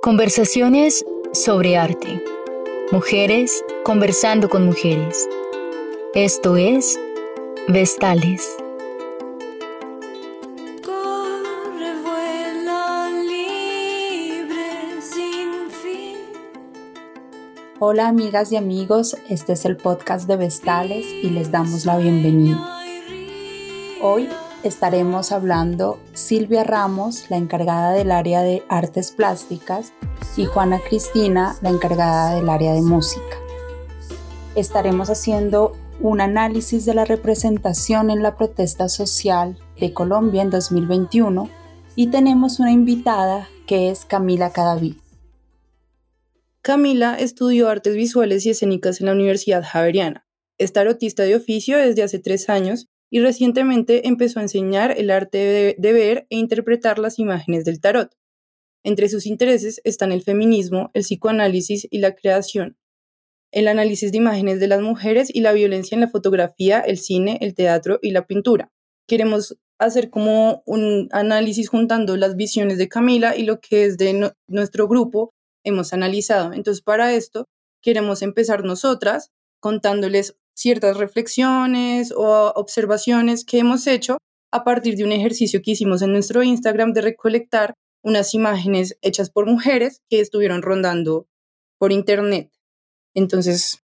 Conversaciones sobre arte. Mujeres conversando con mujeres. Esto es Vestales. Hola amigas y amigos, este es el podcast de Vestales y les damos la bienvenida. Hoy estaremos hablando Silvia Ramos, la encargada del área de artes plásticas, y Juana Cristina, la encargada del área de música. Estaremos haciendo un análisis de la representación en la protesta social de Colombia en 2021 y tenemos una invitada que es Camila Cadavid. Camila estudió artes visuales y escénicas en la Universidad Javeriana. Es tarotista de oficio desde hace tres años y recientemente empezó a enseñar el arte de, ver e interpretar las imágenes del tarot. Entre sus intereses están el feminismo, el psicoanálisis y la creación, el análisis de imágenes de las mujeres y la violencia en la fotografía, el cine, el teatro y la pintura. Queremos hacer como un análisis juntando las visiones de Camila y lo que es de nuestro grupo hemos analizado. Entonces, para esto, queremos empezar nosotras contándoles ciertas reflexiones o observaciones que hemos hecho a partir de un ejercicio que hicimos en nuestro Instagram de recolectar unas imágenes hechas por mujeres que estuvieron rondando por internet. Entonces,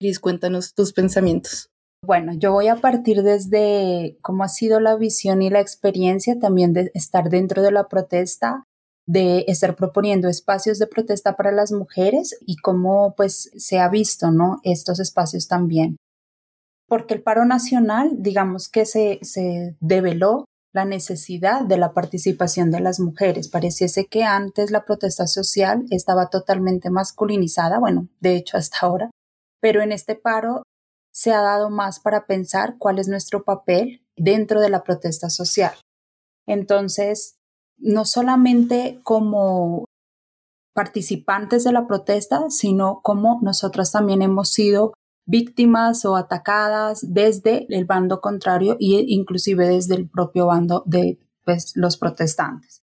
Liz, cuéntanos tus pensamientos. Bueno, yo voy a partir desde cómo ha sido la visión y la experiencia también de estar dentro de la protesta de estar proponiendo espacios de protesta para las mujeres y cómo pues se ha visto, ¿no? Estos espacios también. Porque el paro nacional, digamos que se, se develó la necesidad de la participación de las mujeres. Pareciese que antes la protesta social estaba totalmente masculinizada, bueno, de hecho hasta ahora, pero en este paro se ha dado más para pensar cuál es nuestro papel dentro de la protesta social. Entonces, no solamente como participantes de la protesta, sino como nosotras también hemos sido víctimas o atacadas desde el bando contrario e inclusive desde el propio bando de pues, los protestantes.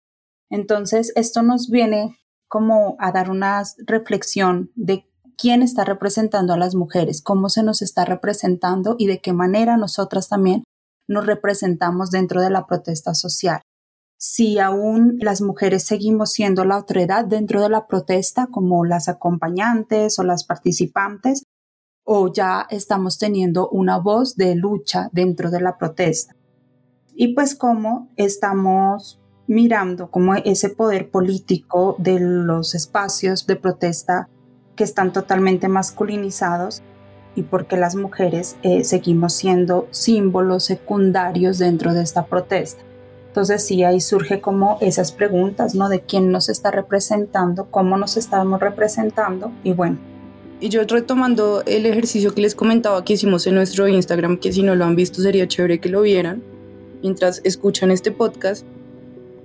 Entonces, esto nos viene como a dar una reflexión de quién está representando a las mujeres, cómo se nos está representando y de qué manera nosotras también nos representamos dentro de la protesta social si aún las mujeres seguimos siendo la autoridad dentro de la protesta como las acompañantes o las participantes o ya estamos teniendo una voz de lucha dentro de la protesta. Y pues cómo estamos mirando como ese poder político de los espacios de protesta que están totalmente masculinizados y porque las mujeres eh, seguimos siendo símbolos secundarios dentro de esta protesta. Entonces sí, ahí surge como esas preguntas, ¿no? De quién nos está representando, cómo nos estamos representando y bueno. Y yo retomando el ejercicio que les comentaba que hicimos en nuestro Instagram, que si no lo han visto sería chévere que lo vieran mientras escuchan este podcast.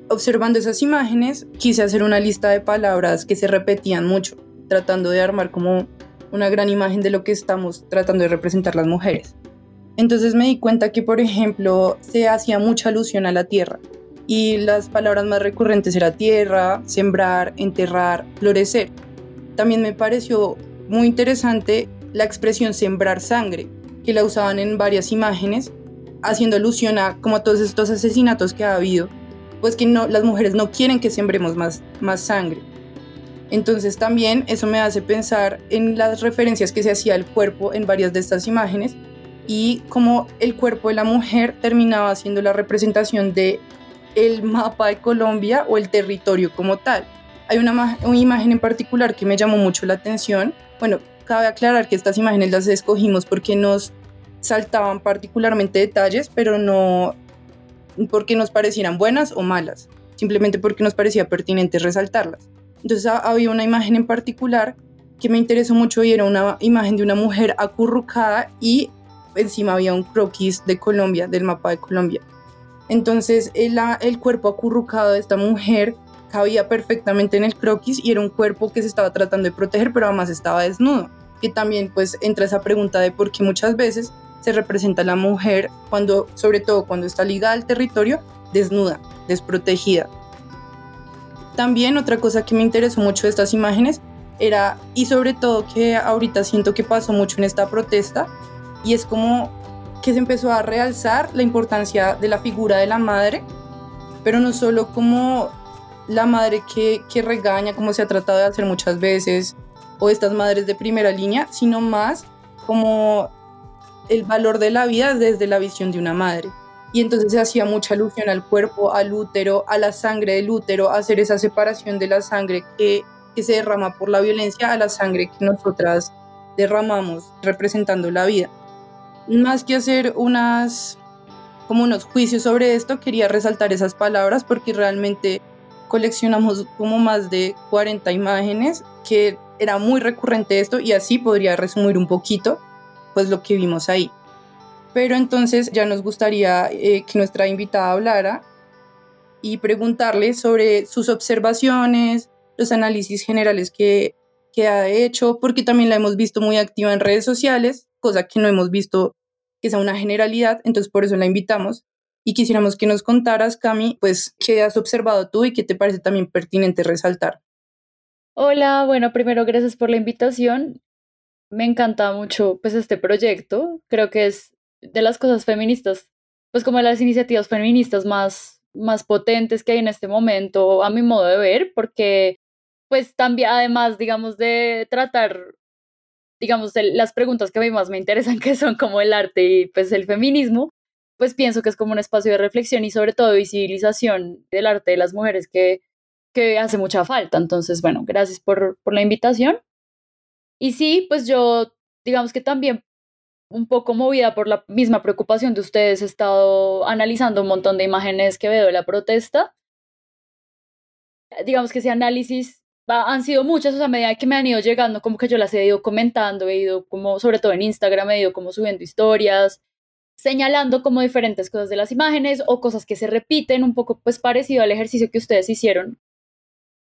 Observando esas imágenes, quise hacer una lista de palabras que se repetían mucho, tratando de armar como una gran imagen de lo que estamos tratando de representar las mujeres. Entonces me di cuenta que, por ejemplo, se hacía mucha alusión a la tierra y las palabras más recurrentes eran tierra, sembrar, enterrar, florecer. También me pareció muy interesante la expresión sembrar sangre, que la usaban en varias imágenes, haciendo alusión a como todos estos asesinatos que ha habido, pues que no, las mujeres no quieren que sembremos más sangre. Entonces también eso me hace pensar en las referencias que se hacía al cuerpo en varias de estas imágenes y como el cuerpo de la mujer terminaba siendo la representación de el mapa de Colombia o el territorio como tal. Hay una, una, imagen en particular que me llamó mucho la atención. Bueno, cabe aclarar que estas imágenes las escogimos porque nos saltaban particularmente detalles, pero no porque nos parecieran buenas o malas, simplemente porque nos parecía pertinente resaltarlas. Entonces había una imagen en particular que me interesó mucho y era una imagen de una mujer acurrucada y encima había un croquis de Colombia, del mapa de Colombia. Entonces el, el cuerpo acurrucado de esta mujer cabía perfectamente en el croquis y era un cuerpo que se estaba tratando de proteger, pero además estaba desnudo. Que también pues entra esa pregunta de por qué muchas veces se representa a la mujer cuando, sobre todo cuando está ligada al territorio, desnuda, desprotegida. también otra cosa que me interesó mucho de estas imágenes era, y sobre todo que ahorita siento que pasó mucho en esta protesta, y es como que se empezó a realzar la importancia de la figura de la madre, pero no solo como la madre que, regaña, como se ha tratado de hacer muchas veces, o estas madres de primera línea, sino más como el valor de la vida desde la visión de una madre. Y entonces se hacía mucha alusión al cuerpo, al útero, a la sangre del útero, hacer esa separación de la sangre que, que se derrama por la violencia a la sangre que nosotras derramamos representando la vida. Más que hacer unas como unos juicios sobre esto, quería resaltar esas palabras porque realmente coleccionamos como más de 40 imágenes que era muy recurrente esto y así podría resumir un poquito pues lo que vimos ahí. Pero entonces ya nos gustaría eh, que nuestra invitada hablara y preguntarle sobre sus observaciones, los análisis generales que, que ha hecho, porque también la hemos visto muy activa en redes sociales, cosa que no hemos visto que sea una generalidad, entonces por eso la invitamos. Y quisiéramos que nos contaras, Cami, pues qué has observado tú y qué te parece también pertinente resaltar. Hola, bueno, primero gracias por la invitación. Me encanta mucho pues este proyecto. Creo que es de las cosas feministas, pues como las iniciativas feministas más, más potentes que hay en este momento, a mi modo de ver, porque pues también, además, digamos, de tratar, digamos, las preguntas que a mí más me interesan, que son como el arte y pues el feminismo, pues pienso que es como un espacio de reflexión y sobre todo visibilización del arte de las mujeres que, que hace mucha falta. Entonces, bueno, gracias por, por la invitación. Y sí, pues yo, digamos que también un poco movida por la misma preocupación de ustedes, he estado analizando un montón de imágenes que veo de la protesta. Digamos que ese análisis han sido muchas, o sea, a medida que me han ido llegando, como que yo las he ido comentando, he ido como, sobre todo en Instagram, he ido como subiendo historias, señalando como diferentes cosas de las imágenes o cosas que se repiten, un poco pues parecido al ejercicio que ustedes hicieron.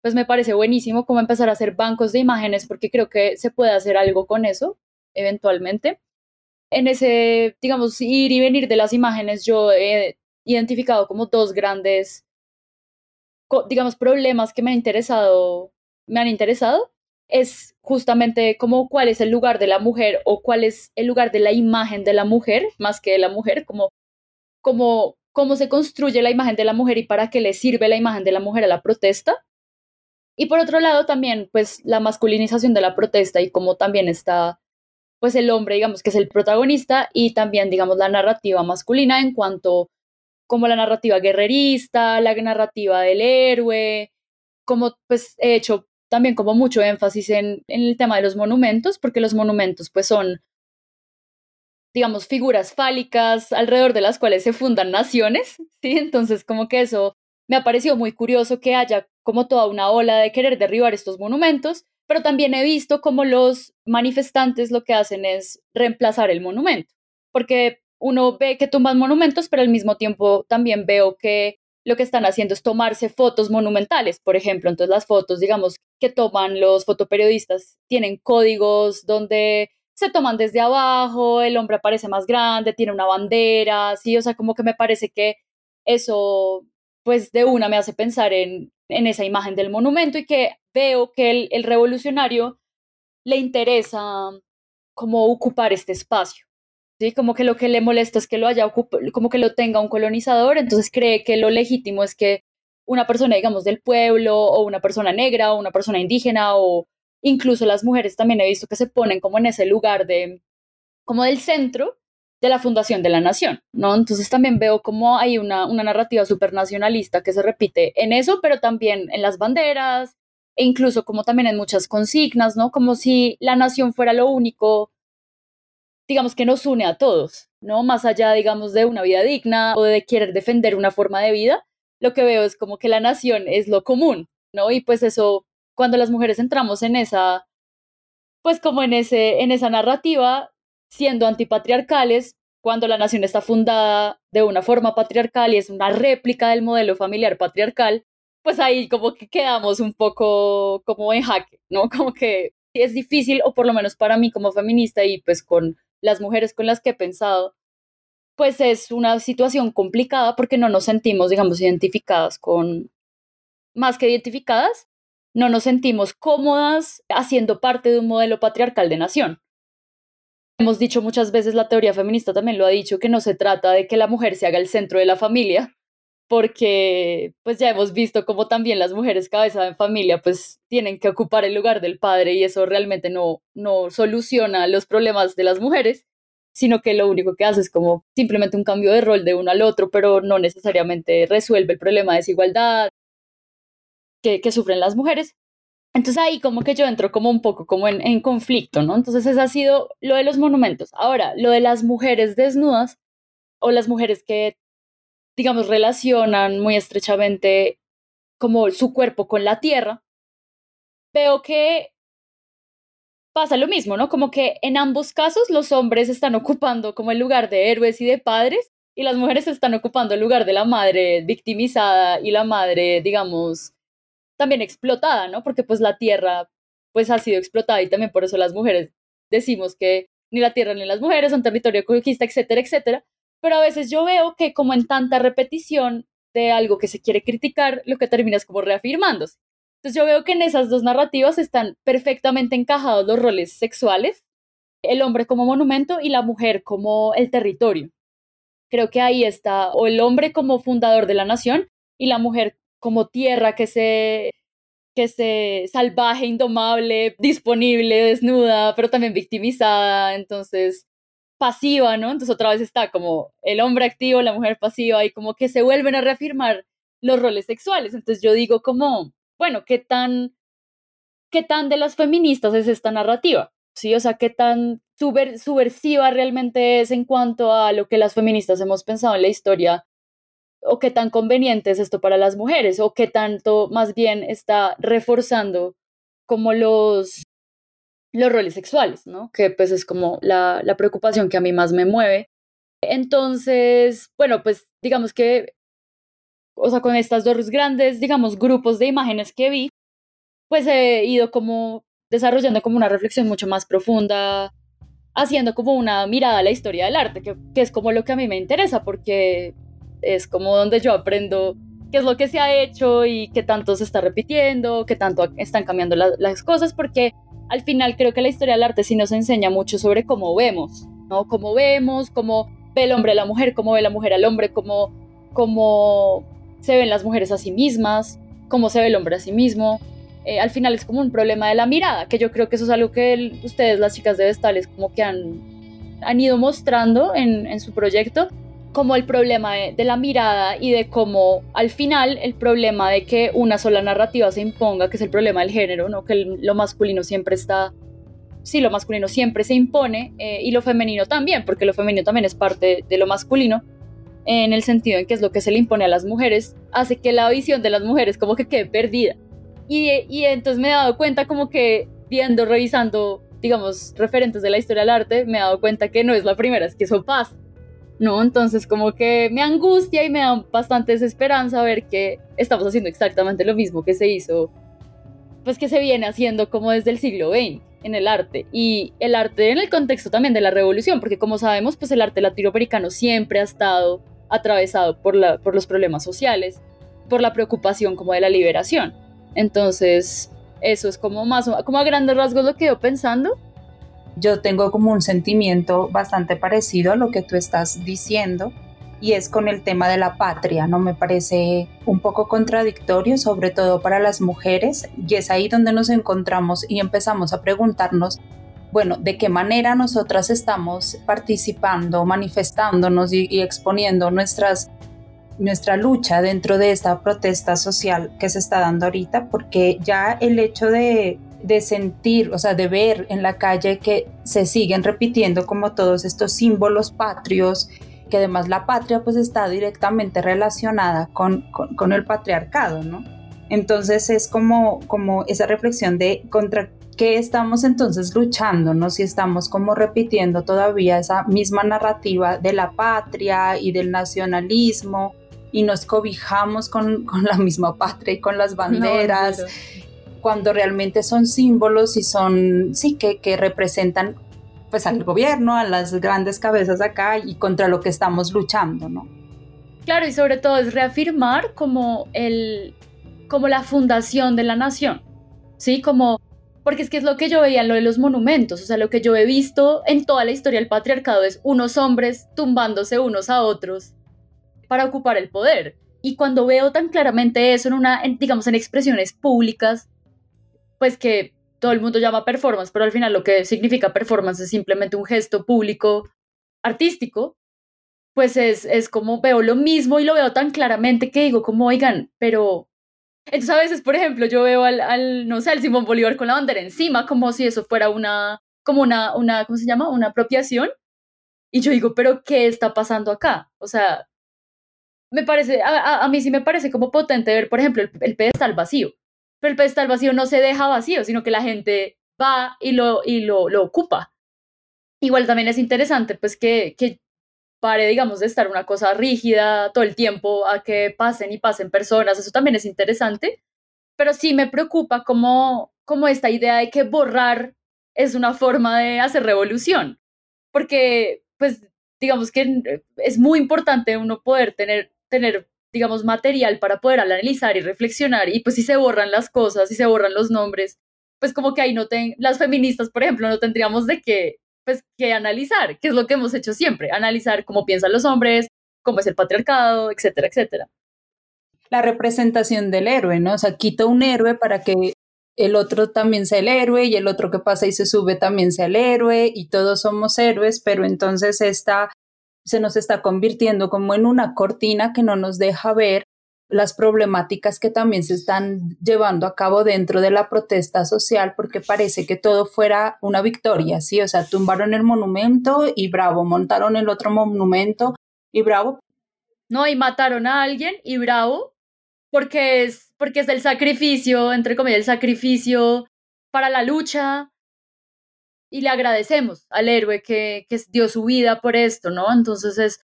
Pues me parece buenísimo como empezar a hacer bancos de imágenes porque creo que se puede hacer algo con eso eventualmente en ese, digamos, ir y venir de las imágenes, yo he identificado como dos grandes, digamos, problemas que me han interesado, me han interesado. Es justamente como cuál es el lugar de la mujer o cuál es el lugar de la imagen de la mujer, más que de la mujer, como, como cómo se construye la imagen de la mujer y para qué le sirve la imagen de la mujer a la protesta. Y por otro lado también, pues la masculinización de la protesta y cómo también está pues el hombre, digamos, que es el protagonista y también, digamos, la narrativa masculina en cuanto como la narrativa guerrerista, la narrativa del héroe, como pues he hecho también como mucho énfasis en, el tema de los monumentos, porque los monumentos pues son, digamos, figuras fálicas alrededor de las cuales se fundan naciones, ¿sí? Entonces como que eso me ha parecido muy curioso que haya como toda una ola de querer derribar estos monumentos, pero también he visto cómo los manifestantes lo que hacen es reemplazar el monumento, porque uno ve que tumban monumentos, pero al mismo tiempo también veo que lo que están haciendo es tomarse fotos monumentales, por ejemplo. Entonces las fotos, digamos, que toman los fotoperiodistas tienen códigos donde se toman desde abajo, el hombre aparece más grande, tiene una bandera, sí, o sea, como que me parece que eso, pues de una me hace pensar en, en esa imagen del monumento y que veo que el, revolucionario le interesa como ocupar este espacio. ¿Sí? Como que lo que le molesta es que lo haya como que lo tenga un colonizador, entonces cree que lo legítimo es que una persona, digamos, del pueblo o una persona negra o una persona indígena o incluso las mujeres también he visto que se ponen como en ese lugar de, como del centro de la fundación de la nación, ¿no? Entonces también veo como hay una, una narrativa supernacionalista que se repite en eso, pero también en las banderas, e incluso como también en muchas consignas, ¿no? Como si la nación fuera lo único, digamos, que nos une a todos, ¿no? Más allá, digamos, de una vida digna o de querer defender una forma de vida, lo que veo es como que la nación es lo común, ¿no? Y pues eso, cuando las mujeres entramos en esa, pues como en, ese, en esa narrativa, siendo antipatriarcales, cuando la nación está fundada de una forma patriarcal y es una réplica del modelo familiar patriarcal, pues ahí como que quedamos un poco como en jaque, ¿no? Como que es difícil, o por lo menos para mí como feminista y pues con las mujeres con las que he pensado, pues es una situación complicada porque no nos sentimos, digamos, identificadas con, más que identificadas, no nos sentimos cómodas haciendo parte de un modelo patriarcal de nación. Hemos dicho muchas veces, la teoría feminista también lo ha dicho, que no se trata de que la mujer se haga el centro de la familia, porque pues ya hemos visto como también las mujeres cabeza de familia pues tienen que ocupar el lugar del padre y eso realmente no, no soluciona los problemas de las mujeres, sino que lo único que hace es como simplemente un cambio de rol de uno al otro, pero no necesariamente resuelve el problema de desigualdad que, que sufren las mujeres. Entonces ahí como que yo entro como un poco como en, en conflicto, ¿no? Entonces ese ha sido lo de los monumentos. Ahora, lo de las mujeres desnudas o las mujeres que, digamos, relacionan muy estrechamente como su cuerpo con la tierra, veo que pasa lo mismo, ¿no? Como que en ambos casos los hombres están ocupando como el lugar de héroes y de padres y las mujeres están ocupando el lugar de la madre victimizada y la madre, digamos, también explotada, ¿no? Porque pues la tierra pues ha sido explotada y también por eso las mujeres decimos que ni la tierra ni las mujeres son territorio conquista, etcétera, etcétera. Pero a veces yo veo que como en tanta repetición de algo que se quiere criticar, lo que termina es como reafirmándose. Entonces yo veo que en esas dos narrativas están perfectamente encajados los roles sexuales, el hombre como monumento y la mujer como el territorio. Creo que ahí está, o el hombre como fundador de la nación y la mujer como tierra que se, que se salvaje, indomable, disponible, desnuda, pero también victimizada, entonces pasiva, ¿no? Entonces otra vez está como el hombre activo, la mujer pasiva, y como que se vuelven a reafirmar los roles sexuales. Entonces yo digo como, bueno, ¿qué tan, qué tan de las feministas es esta narrativa? ¿Sí? O sea, ¿qué tan subversiva realmente es en cuanto a lo que las feministas hemos pensado en la historia o qué tan conveniente es esto para las mujeres o qué tanto más bien está reforzando como los, los roles sexuales, ¿no? Que pues es como la, la preocupación que a mí más me mueve. Entonces, bueno, pues digamos que, o sea, con estas dos grandes, digamos, grupos de imágenes que vi, pues he ido como desarrollando como una reflexión mucho más profunda, haciendo como una mirada a la historia del arte, que, que es como lo que a mí me interesa, porque es como donde yo aprendo qué es lo que se ha hecho y qué tanto se está repitiendo, qué tanto están cambiando las cosas, porque al final creo que la historia del arte sí nos enseña mucho sobre cómo vemos, ¿no? Cómo vemos, cómo ve el hombre a la mujer, cómo ve la mujer al hombre, cómo, cómo se ven las mujeres a sí mismas, cómo se ve el hombre a sí mismo. Eh, al final es como un problema de la mirada, que yo creo que eso es algo que ustedes, las chicas de Vestales, como que han, han ido mostrando en, en su proyecto, como el problema de, la mirada y de cómo al final el problema de que una sola narrativa se imponga, que es el problema del género, ¿no? que lo masculino siempre está, sí, lo masculino siempre se impone eh, y lo femenino también, porque lo femenino también es parte de lo masculino, en el sentido en que es lo que se le impone a las mujeres, hace que la visión de las mujeres como que quede perdida. Y, y entonces me he dado cuenta como que viendo, revisando, digamos, referentes de la historia del arte, me he dado cuenta que no es la primera, es que eso pasa ¿no? Entonces como que me angustia y me da bastante desesperanza ver que estamos haciendo exactamente lo mismo que se hizo, pues que se viene haciendo como desde el siglo XX en el arte y el arte en el contexto también de la revolución, porque como sabemos, pues el arte latinoamericano siempre ha estado atravesado por, la, por los problemas sociales, por la preocupación como de la liberación. Entonces, eso es como más, como a grandes rasgos lo que yo pensando yo tengo como un sentimiento bastante parecido a lo que tú estás diciendo y es con el tema de la patria, ¿no? Me parece un poco contradictorio, sobre todo para las mujeres, y es ahí donde nos encontramos y empezamos a preguntarnos, bueno, ¿de qué manera nosotras estamos participando, manifestándonos y, exponiendo nuestras nuestra lucha dentro de esta protesta social que se está dando ahorita, porque ya el hecho de de sentir, o sea, de ver en la calle que se siguen repitiendo como todos estos símbolos patrios, que además la patria pues está directamente relacionada con, con, el patriarcado, ¿no? Entonces es como, como esa reflexión de contra qué estamos entonces luchando, ¿no? Si estamos como repitiendo todavía esa misma narrativa de la patria y del nacionalismo y nos cobijamos con, con la misma patria y con las banderas cuando realmente son símbolos y son, sí, que, que representan pues al gobierno, a las grandes cabezas acá y contra lo que estamos luchando, ¿no? Claro, y sobre todo es reafirmar como el, como la fundación de la nación, ¿sí? Como, porque es que es lo que yo veía en lo de los monumentos, o sea, lo que yo he visto en toda la historia del patriarcado es unos hombres tumbándose unos a otros para ocupar el poder. Y cuando veo tan claramente eso en una, digamos, en expresiones públicas, pues que todo el mundo llama performance, pero al final lo que significa performance es simplemente un gesto público artístico, pues es, es como veo lo mismo y lo veo tan claramente que digo como, oigan, pero... Entonces a veces, por ejemplo, yo veo al, al, no sé, al Simón Bolívar con la bandera encima, como si eso fuera una, como una, una, ¿cómo se llama? Una apropiación. Y yo digo, pero ¿qué está pasando acá? O sea, me parece, a, a, mí sí me parece como potente ver, por ejemplo, el, el pedestal vacío. Pero el pedestal vacío no se deja vacío, sino que la gente va y lo, y lo, lo ocupa. Igual también es interesante, pues, que, que pare, digamos, de estar una cosa rígida todo el tiempo a que pasen y pasen personas. Eso también es interesante. Pero sí me preocupa como, como esta idea de que borrar es una forma de hacer revolución. Porque, pues, digamos que es muy importante uno poder tener tener, digamos, material para poder analizar y reflexionar. Y pues si se borran las cosas, si se borran los nombres, pues como que ahí no ten, las feministas, por ejemplo, no tendríamos de qué, pues, que analizar, que es lo que hemos hecho siempre, analizar cómo piensan los hombres, cómo es el patriarcado, etcétera, etcétera. La representación del héroe, ¿no? O sea, quita un héroe para que el otro también sea el héroe y el otro que pasa y se sube también sea el héroe y todos somos héroes, pero entonces esta se nos está convirtiendo como en una cortina que no nos deja ver las problemáticas que también se están llevando a cabo dentro de la protesta social, porque parece que todo fuera una victoria, ¿sí? O sea, tumbaron el monumento y bravo, montaron el otro monumento y bravo. No, y mataron a alguien y bravo, porque es, porque es el sacrificio, entre comillas, el sacrificio para la lucha, y le agradecemos al héroe que, que dio su vida por esto, ¿no? Entonces es,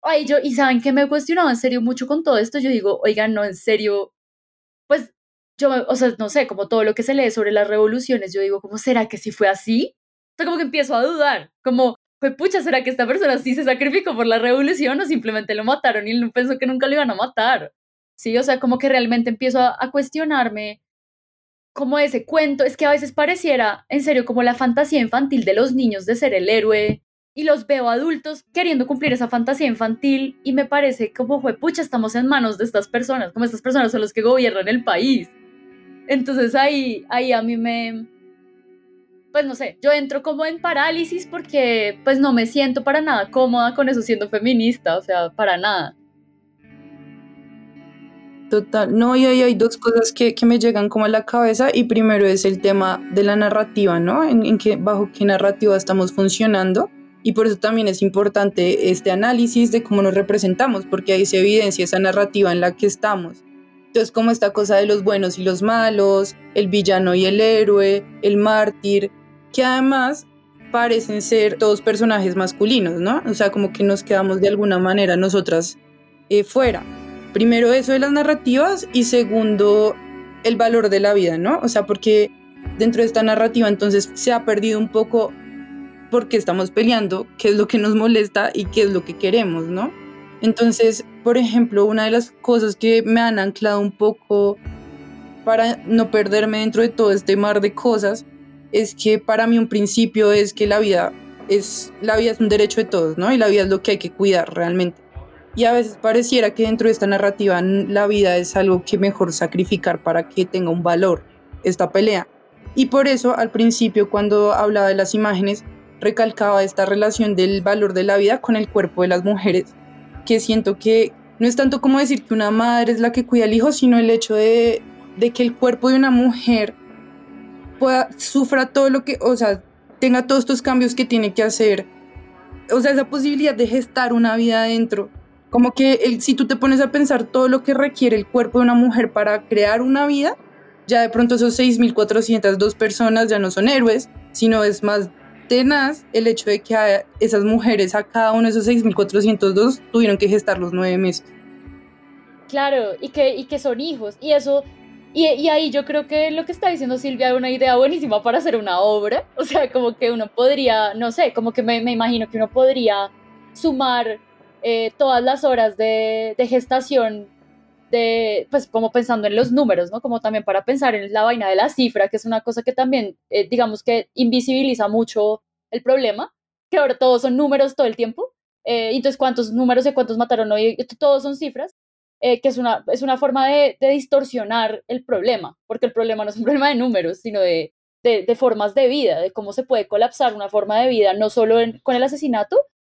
ay, yo, y saben que me he cuestionado en serio mucho con todo esto, yo digo, oigan, no, en serio, pues yo, o sea, no sé, como todo lo que se lee sobre las revoluciones, yo digo, ¿cómo será que si fue así? O como que empiezo a dudar, como, pues pucha, ¿será que esta persona sí se sacrificó por la revolución o simplemente lo mataron y él pensó que nunca lo iban a matar? Sí, o sea, como que realmente empiezo a cuestionarme como ese cuento, es que a veces pareciera, en serio, como la fantasía infantil de los niños de ser el héroe, y los veo adultos queriendo cumplir esa fantasía infantil, y me parece como, fue, pucha, estamos en manos de estas personas, como estas personas son los que gobiernan el país. Entonces ahí, ahí a mí me, pues no sé, yo entro como en parálisis porque pues no me siento para nada cómoda con eso siendo feminista, o sea, para nada. Total, no, y hay, hay dos cosas que, que, me llegan como a la cabeza y primero es el tema de la narrativa, ¿no? En, en que, bajo qué narrativa estamos funcionando y por eso también es importante este análisis de cómo nos representamos, porque ahí se evidencia esa narrativa en la que estamos. Entonces, como esta cosa de los buenos y los malos, el villano y el héroe, el mártir, que además parecen ser todos personajes masculinos, ¿no? O sea, como que nos quedamos de alguna manera nosotras eh, fuera. Primero eso de las narrativas y segundo el valor de la vida, ¿no? O sea, porque dentro de esta narrativa entonces se ha perdido un poco porque estamos peleando, qué es lo que nos molesta y qué es lo que queremos, ¿no? Entonces, por ejemplo, una de las cosas que me han anclado un poco para no perderme dentro de todo este mar de cosas es que para mí un principio es que la vida es la vida es un derecho de todos, ¿no? Y la vida es lo que hay que cuidar realmente. Y a veces pareciera que dentro de esta narrativa la vida es algo que mejor sacrificar para que tenga un valor esta pelea. Y por eso al principio cuando hablaba de las imágenes recalcaba esta relación del valor de la vida con el cuerpo de las mujeres, que siento que no es tanto como decir que una madre es la que cuida al hijo, sino el hecho de, de que el cuerpo de una mujer pueda, sufra todo lo que, o sea, tenga todos estos cambios que tiene que hacer. O sea, esa posibilidad de gestar una vida adentro como que el, si tú te pones a pensar todo lo que requiere el cuerpo de una mujer para crear una vida, ya de pronto esos 6.402 personas ya no son héroes, sino es más tenaz el hecho de que a esas mujeres, a cada uno de esos 6.402, tuvieron que gestar los nueve meses. Claro, y que, y que son hijos. Y eso, y, y, ahí yo creo que lo que está diciendo Silvia es una idea buenísima para hacer una obra. O sea, como que uno podría, no sé, como que me, me imagino que uno podría sumar eh, todas las horas de, de, gestación de, pues como pensando en los números, ¿no? Como también para pensar en la vaina de la cifra, que es una cosa que también, eh, digamos que invisibiliza mucho el problema, que ahora todos son números todo el tiempo. Eh, entonces, ¿cuántos números de cuántos mataron hoy? Todos son cifras, eh, que es una, es una forma de, de, distorsionar el problema, porque el problema no es un problema de números, sino de, de, de formas de vida, de cómo se puede colapsar una forma de vida, no solo con el asesinato,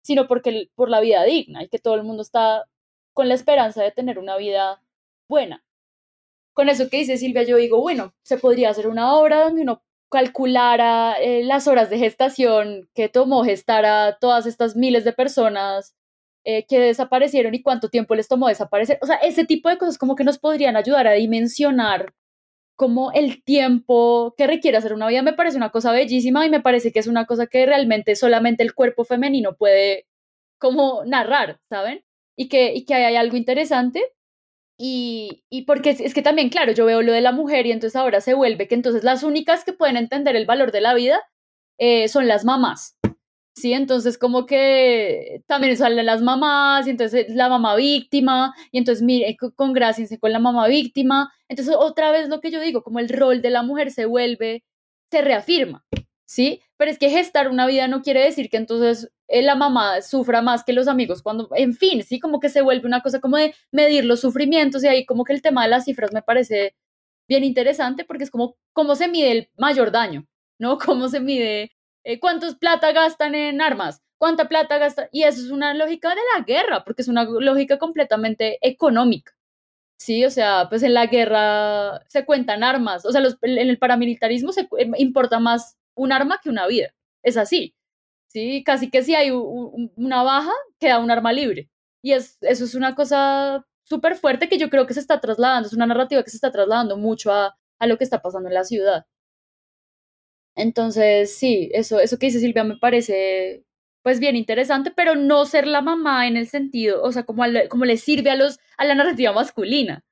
sino porque, por la vida digna y que todo el mundo está con la esperanza de tener una vida buena. Con eso que dice Silvia, yo digo, bueno, se podría hacer una obra donde uno calculara eh, las horas de gestación que tomó gestar a todas estas miles de personas eh, que desaparecieron y cuánto tiempo les tomó desaparecer. O sea, ese tipo de cosas como que nos podrían ayudar a dimensionar como el tiempo que requiere hacer una vida me parece una cosa bellísima y me parece que es una cosa que realmente solamente el cuerpo femenino puede como narrar, ¿saben? Y que, y que hay algo interesante y, y, porque es, que también, claro, yo veo lo de la mujer y entonces ahora se vuelve que entonces las únicas que pueden entender el valor de la vida eh, son las mamás. Sí, entonces como que también salen las mamás y entonces la mamá víctima y entonces mire, con gracia con la mamá víctima. Entonces otra vez lo que yo digo, como el rol de la mujer se vuelve, se reafirma. ¿sí? Pero es que gestar una vida no quiere decir que entonces eh, la mamá sufra más que los amigos cuando, en fin, sí, como que se vuelve una cosa como de medir los sufrimientos y ahí como que el tema de las cifras me parece bien interesante porque es como cómo se mide el mayor daño, ¿no? Cómo se mide eh, cuántos plata gastan en armas, cuánta plata gastan, y eso es una lógica de la guerra, porque es una lógica completamente económica. Sí, o sea, pues en la guerra se cuentan armas, o sea, en el paramilitarismo se importa más un arma que una vida. Es así. ¿sí? Casi que si hay una baja, queda un arma libre. Y es, eso es una cosa súper fuerte que yo creo que se está trasladando, es una narrativa que se está trasladando mucho a, a lo que está pasando en la ciudad. Entonces, sí, eso, eso que dice Silvia me parece pues bien interesante, pero no ser la mamá en el sentido, o sea, como, como le sirve a, los, a la narrativa masculina,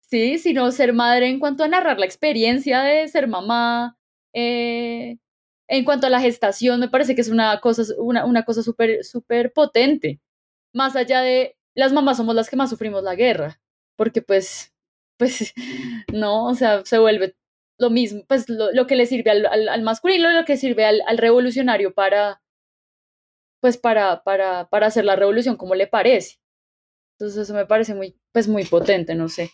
¿sí? Sino ser madre en cuanto a narrar la experiencia de ser mamá, eh, en cuanto a la gestación, me parece que es una cosa, una, una cosa súper súper potente. Más allá de las mamás somos las que más sufrimos la guerra, porque pues, pues, no, o sea, se vuelve lo mismo, pues lo, que le sirve al, al, masculino, lo que sirve al, al, revolucionario para, pues para, para, para hacer la revolución como le parece. Entonces eso me parece muy, pues muy potente, no sé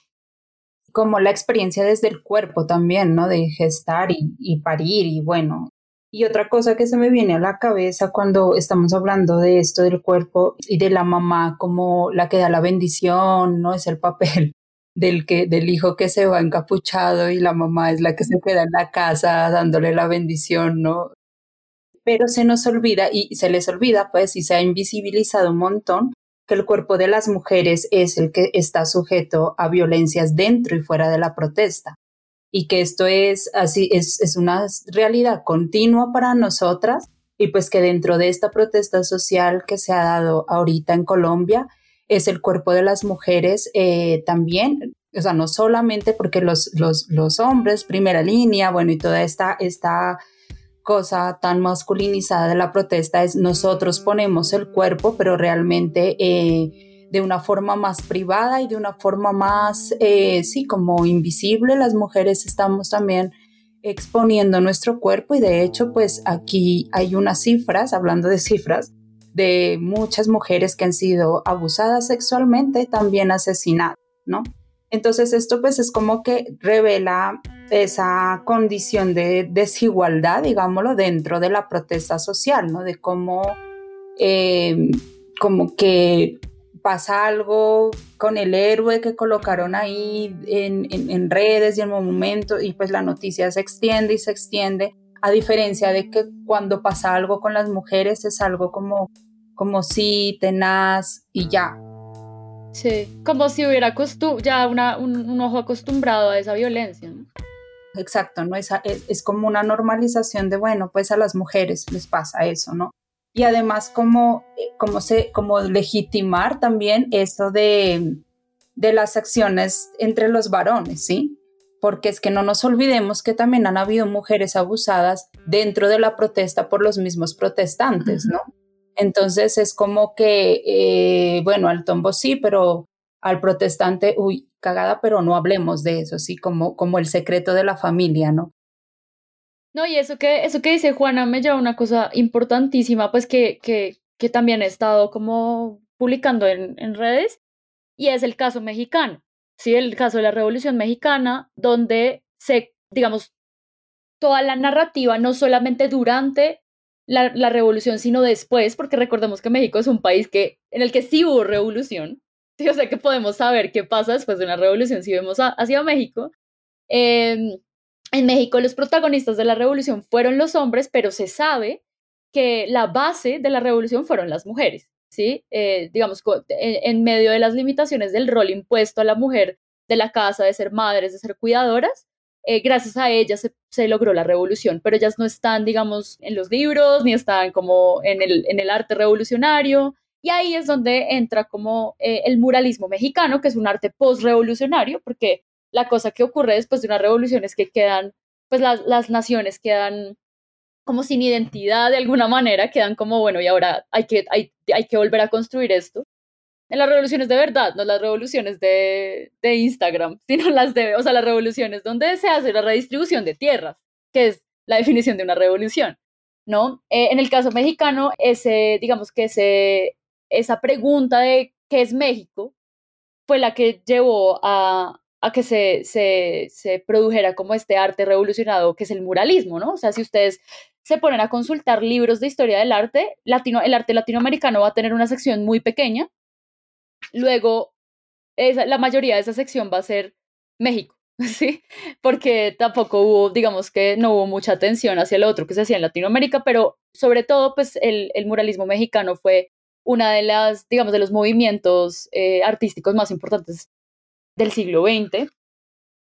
como la experiencia desde el cuerpo también, ¿no? De gestar y, parir y bueno. Y otra cosa que se me viene a la cabeza cuando estamos hablando de esto del cuerpo y de la mamá como la que da la bendición, ¿no? Es el papel del, que, del hijo que se va encapuchado y la mamá es la que se queda en la casa dándole la bendición, ¿no? Pero se nos olvida y se les olvida, pues, y se ha invisibilizado un montón que el cuerpo de las mujeres es el que está sujeto a violencias dentro y fuera de la protesta y que esto es así, es, es una realidad continua para nosotras y pues que dentro de esta protesta social que se ha dado ahorita en Colombia es el cuerpo de las mujeres eh, también, o sea, no solamente porque los, los, los hombres, primera línea, bueno, y toda esta, esta cosa tan masculinizada de la protesta es nosotros ponemos el cuerpo, pero realmente eh, de una forma más privada y de una forma más, eh, sí, como invisible, las mujeres estamos también exponiendo nuestro cuerpo y de hecho, pues aquí hay unas cifras, hablando de cifras, de muchas mujeres que han sido abusadas sexualmente, también asesinadas, ¿no? Entonces esto pues es como que revela esa condición de desigualdad, digámoslo, dentro de la protesta social, ¿no? De cómo como que pasa algo con el héroe que colocaron ahí en, redes y en un momento y pues la noticia se extiende y se extiende, a diferencia de que cuando pasa algo con las mujeres es algo como, como sí, tenaz y ya, Sí, como si hubiera ya una, un, ojo acostumbrado a esa violencia. ¿no? Exacto, ¿no? Es, es, como una normalización de, bueno, pues a las mujeres les pasa eso, ¿no? Y además como, eh, como, se, como legitimar también eso de, de las acciones entre los varones, ¿sí? Porque es que no nos olvidemos que también han habido mujeres abusadas dentro de la protesta por los mismos protestantes, ¿no? Entonces es como que, eh, bueno, al tombo sí, pero al protestante, uy, cagada, pero no hablemos de eso, sí, como, como el secreto de la familia, ¿no? No, y eso que, eso que dice Juana me lleva a una cosa importantísima, pues que, que, que también he estado como publicando en, en redes, y es el caso mexicano, ¿sí? El caso de la Revolución Mexicana, donde se, digamos, toda la narrativa, no solamente durante la, la, revolución, sino después, porque recordemos que México es un país que, en el que sí hubo revolución, ¿sí? o sea que podemos saber qué pasa después de una revolución si vemos hacia México. Eh, en México los protagonistas de la revolución fueron los hombres, pero se sabe que la base de la revolución fueron las mujeres, ¿sí? Eh, digamos, en, medio de las limitaciones del rol impuesto a la mujer de la casa, de ser madres, de ser cuidadoras, eh, gracias a ellas se, logró la revolución, pero ellas no están, digamos, en los libros, ni están como en el, arte revolucionario, y ahí es donde entra como eh, el muralismo mexicano, que es un arte post-revolucionario, porque la cosa que ocurre después de una revolución es que quedan, pues las naciones quedan como sin identidad de alguna manera, quedan como, bueno, y ahora hay que, hay, hay que volver a construir esto. En las revoluciones de verdad, no las revoluciones de, de Instagram, sino las de, o sea, las revoluciones donde se hace la redistribución de tierras, que es la definición de una revolución, ¿no? Eh, en el caso mexicano, ese, digamos que ese, esa pregunta de qué es México fue la que llevó a, a que se, se, se, produjera como este arte revolucionado que es el muralismo, ¿no? O sea, si ustedes se ponen a consultar libros de historia del arte, latino, el arte latinoamericano va a tener una sección muy pequeña, luego esa, la mayoría de esa sección va a ser México, ¿sí? Porque tampoco hubo, digamos que no hubo mucha atención hacia el otro que se hacía en Latinoamérica, pero sobre todo, pues el, el muralismo mexicano fue una de las, digamos, de los movimientos eh, artísticos más importantes del siglo XX.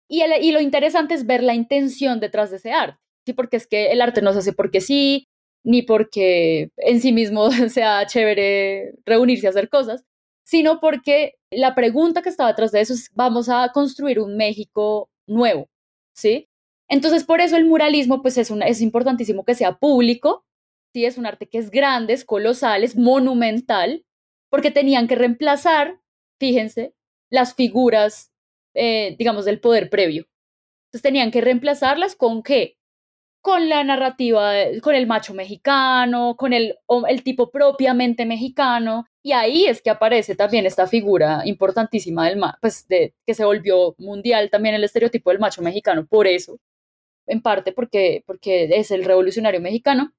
Y, y lo interesante es ver la intención detrás de ese arte, ¿sí? porque es que el arte no se hace porque sí, ni porque en sí mismo sea chévere reunirse a hacer cosas, sino porque la pregunta que estaba detrás de eso es, vamos a construir un México nuevo, ¿sí? Entonces, por eso el muralismo, pues es, es importantísimo que sea público, ¿sí? Es un arte que es grande, es colosal, es monumental, porque tenían que reemplazar, fíjense, las figuras, eh, digamos, del poder previo. Entonces tenían que reemplazarlas con qué? Con la narrativa, con el macho mexicano, con el, el tipo propiamente mexicano. Y ahí es que aparece también esta figura importantísima del pues de, que se volvió mundial también el estereotipo del macho mexicano, por eso, en parte porque, porque es el revolucionario mexicano.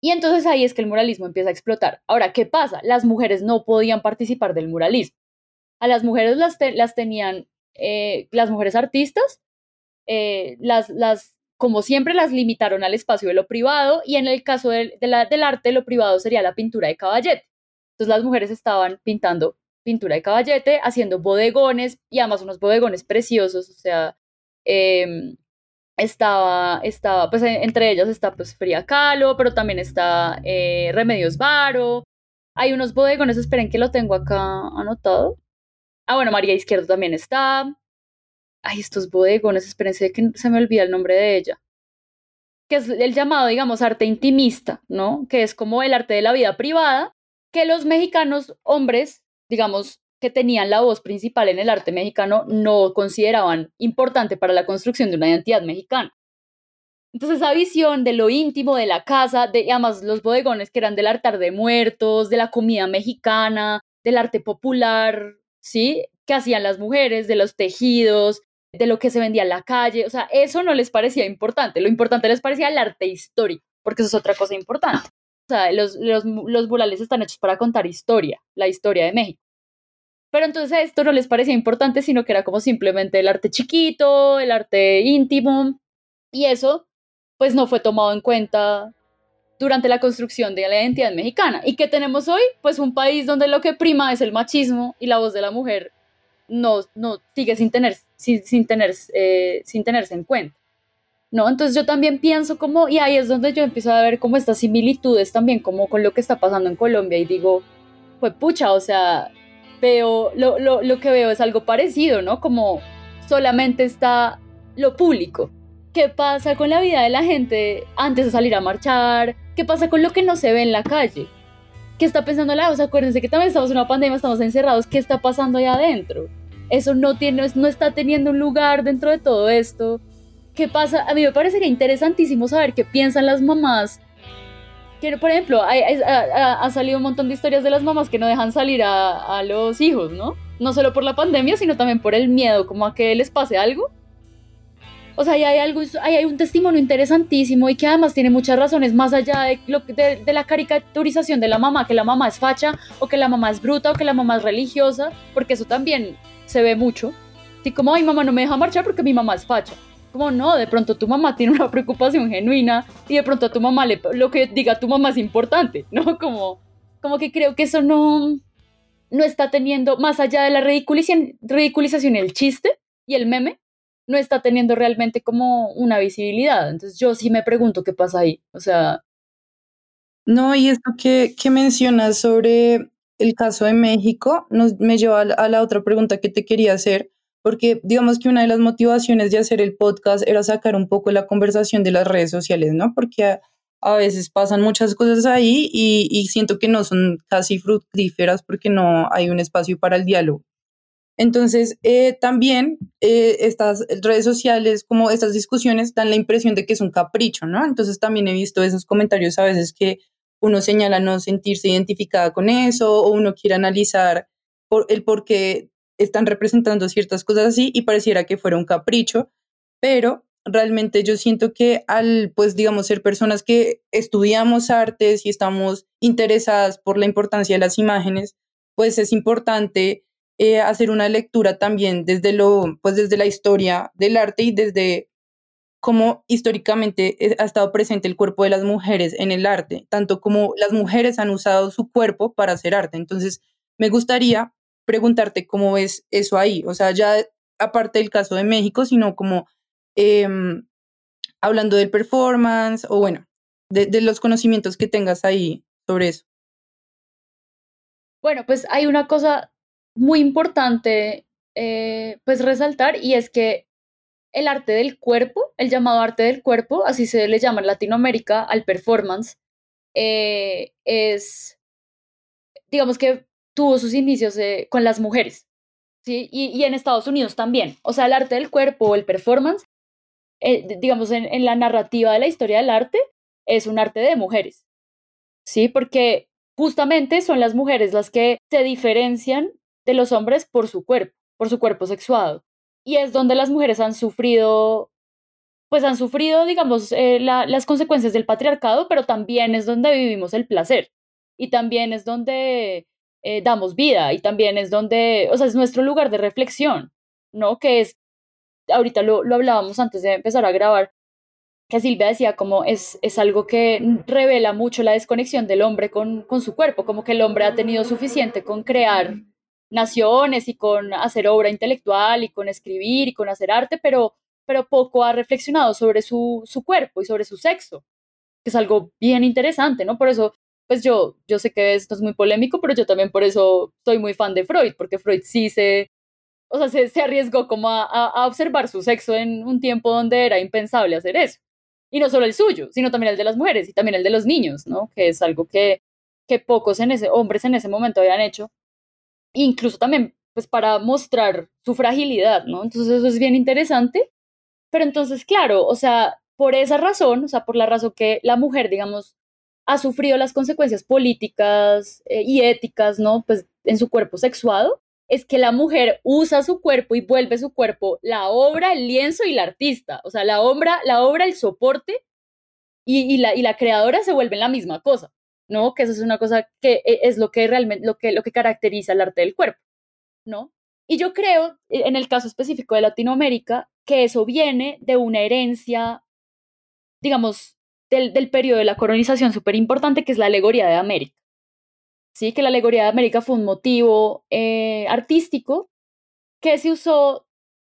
Y entonces ahí es que el muralismo empieza a explotar. Ahora, ¿qué pasa? Las mujeres no podían participar del muralismo. A las mujeres las, las tenían, eh, las mujeres artistas, eh, las, las, como siempre, las limitaron al espacio de lo privado y en el caso del, del arte, lo privado sería la pintura de caballete. Entonces las mujeres estaban pintando pintura de caballete, haciendo bodegones y además unos bodegones preciosos, o sea, em, estaba, estaba, pues entre ellas está pues Fría Calo, pero también está eh, Remedios Varo. Hay unos bodegones, esperen que lo tengo acá anotado. Ah, bueno, María Izquierdo también está. Ay, estos bodegones, espérense que se me olvida el nombre de ella. Que es el llamado, digamos, arte intimista, ¿no? Que es como el arte de la vida privada, que los mexicanos hombres, digamos, que tenían la voz principal en el arte mexicano, no consideraban importante para la construcción de una identidad mexicana. Entonces esa visión de lo íntimo de la casa, de además los bodegones que eran del altar de muertos, de la comida mexicana, del arte popular, ¿sí? Que hacían las mujeres, de los tejidos, de lo que se vendía en la calle, o sea, eso no les parecía importante, lo importante les parecía el arte histórico, porque eso es otra cosa importante. O sea, los, los, los murales están hechos para contar historia, la historia de México. Pero entonces esto no les parecía importante, sino que era como simplemente el arte chiquito, el arte íntimo, y eso pues no fue tomado en cuenta durante la construcción de la identidad mexicana. ¿Y qué tenemos hoy? Pues un país donde lo que prima es el machismo y la voz de la mujer no, no sigue sin, tener, sin, sin, tener, eh, sin tenerse en cuenta. ¿No? Entonces yo también pienso como, y ahí es donde yo empiezo a ver como estas similitudes también como con lo que está pasando en Colombia y digo, pues pucha, o sea, veo, lo, lo, lo que veo es algo parecido, ¿no? Como solamente está lo público. ¿Qué pasa con la vida de la gente antes de salir a marchar? ¿Qué pasa con lo que no se ve en la calle? ¿Qué está pensando la? O sea, acuérdense que también estamos en una pandemia, estamos encerrados, ¿qué está pasando allá adentro? Eso no, tiene, no está teniendo un lugar dentro de todo esto. ¿Qué pasa? A mí me parecería interesantísimo saber qué piensan las mamás. Que, por ejemplo, ha, salido un montón de historias de las mamás que no dejan salir a, a los hijos, ¿no? No solo por la pandemia, sino también por el miedo, como a que les pase algo. O sea, hay, algo, hay, un testimonio interesantísimo y que además tiene muchas razones, más allá de, lo, de, de, la caricaturización de la mamá, que la mamá es facha, o que la mamá es bruta, o que la mamá es religiosa, porque eso también se ve mucho. Así como, ay, mamá no me deja marchar porque mi mamá es facha. Como no, de pronto tu mamá tiene una preocupación genuina y de pronto a tu mamá le, lo que diga tu mamá es importante, ¿no? Como, como que creo que eso no, no está teniendo, más allá de la ridiculización, ridiculización el chiste y el meme, no está teniendo realmente como una visibilidad. Entonces yo sí me pregunto qué pasa ahí. O sea... No, y esto que, que mencionas sobre el caso de México nos, me lleva a la, otra pregunta que te quería hacer, porque digamos que una de las motivaciones de hacer el podcast era sacar un poco la conversación de las redes sociales, ¿no? Porque a, veces pasan muchas cosas ahí y, y, siento que no son casi fructíferas porque no hay un espacio para el diálogo. Entonces, eh, también eh, estas redes sociales, como estas discusiones, dan la impresión de que es un capricho, ¿no? Entonces, también he visto esos comentarios a veces que uno señala no sentirse identificada con eso o uno quiere analizar por el por qué están representando ciertas cosas así y pareciera que fuera un capricho, pero realmente yo siento que al, pues digamos, ser personas que estudiamos artes y estamos interesadas por la importancia de las imágenes, pues es importante eh, hacer una lectura también desde, lo, pues desde la historia del arte y desde cómo históricamente ha estado presente el cuerpo de las mujeres en el arte, tanto como las mujeres han usado su cuerpo para hacer arte. Entonces, me gustaría preguntarte cómo ves eso ahí, o sea, ya aparte del caso de México, sino como em, hablando del performance o bueno, de, de los conocimientos que tengas ahí sobre eso. Bueno, pues hay una cosa muy importante eh, pues resaltar y es que el arte del cuerpo, el llamado arte del cuerpo, así se le llama en Latinoamérica al performance, eh, es, digamos que tuvo sus inicios eh, con las mujeres, ¿sí? Y, en Estados Unidos también. O sea, el arte del cuerpo el performance, digamos, en, en, la narrativa de la historia del arte, es un arte de mujeres, ¿sí? Porque justamente son las mujeres las que se diferencian de los hombres por su cuerpo, por su cuerpo sexuado. Y es donde las mujeres han sufrido, pues han sufrido, digamos, eh, las consecuencias del patriarcado, pero también es donde vivimos el placer. Y también es donde eh, damos vida y también es donde, o sea, es nuestro lugar de reflexión, ¿no? Que es, ahorita lo, lo hablábamos antes de empezar a grabar, que Silvia decía como es, es algo que revela mucho la desconexión del hombre con, con su cuerpo, como que el hombre ha tenido suficiente con crear naciones y con hacer obra intelectual y con escribir y con hacer arte, pero, pero poco ha reflexionado sobre su, su cuerpo y sobre su sexo, que es algo bien interesante, ¿no? Por eso, pues yo, yo sé que esto es muy polémico, pero yo también por eso soy muy fan de Freud, porque Freud sí se, o sea, se, se arriesgó como a, a observar su sexo en un tiempo donde era impensable hacer eso. Y no solo el suyo, sino también el de las mujeres y también el de los niños, ¿no? Que es algo que, que pocos en ese, hombres en ese momento habían hecho incluso también pues para mostrar su fragilidad, ¿no? Entonces eso es bien interesante. Pero entonces, claro, o sea, por esa razón, o sea, por la razón que la mujer, digamos, ha sufrido las consecuencias políticas eh, y éticas, ¿no? Pues en su cuerpo sexuado, es que la mujer usa su cuerpo y vuelve su cuerpo la obra, el lienzo y la artista. O sea, la obra, la obra el soporte y, la, y la creadora se vuelven la misma cosa. ¿No? Que eso es una cosa que e, es lo que realmente, lo que, lo que caracteriza el arte del cuerpo, ¿no? Y yo creo, e, en el caso específico de Latinoamérica, que eso viene de una herencia, digamos, del, del periodo de la colonización súper importante, que es la alegoría de América. Sí, que la alegoría de América fue un motivo eh, artístico que se usó,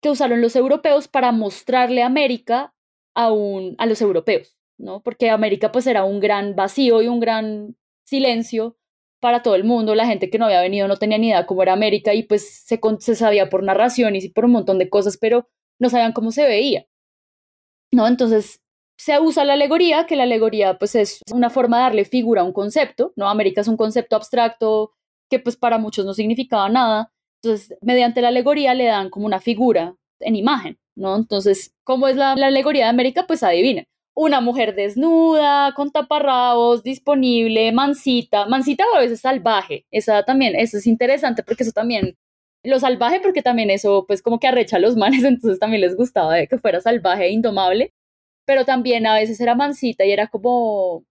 que usaron los europeos para mostrarle América a, a los europeos. ¿No? Porque América pues era un gran vacío y un gran silencio para todo el mundo, la gente que no había venido no tenía ni idea cómo era América y pues se, se sabía por narraciones y por un montón de cosas, pero no sabían cómo se veía, ¿no? Entonces, se usa la alegoría, que la alegoría pues es una forma de darle figura a un concepto, ¿no? América es un concepto abstracto que pues para muchos no significaba nada, entonces mediante la alegoría le dan como una figura en imagen, ¿no? Entonces, ¿cómo es la, la alegoría de América? Pues adivinen, una mujer desnuda, con taparrabos, disponible, mansita, mansita o a veces salvaje, esa también, eso es interesante porque eso también lo salvaje porque también eso pues como que arrecha a los manes, entonces también les gustaba que fuera salvaje e indomable, pero también a veces era mansita y era como,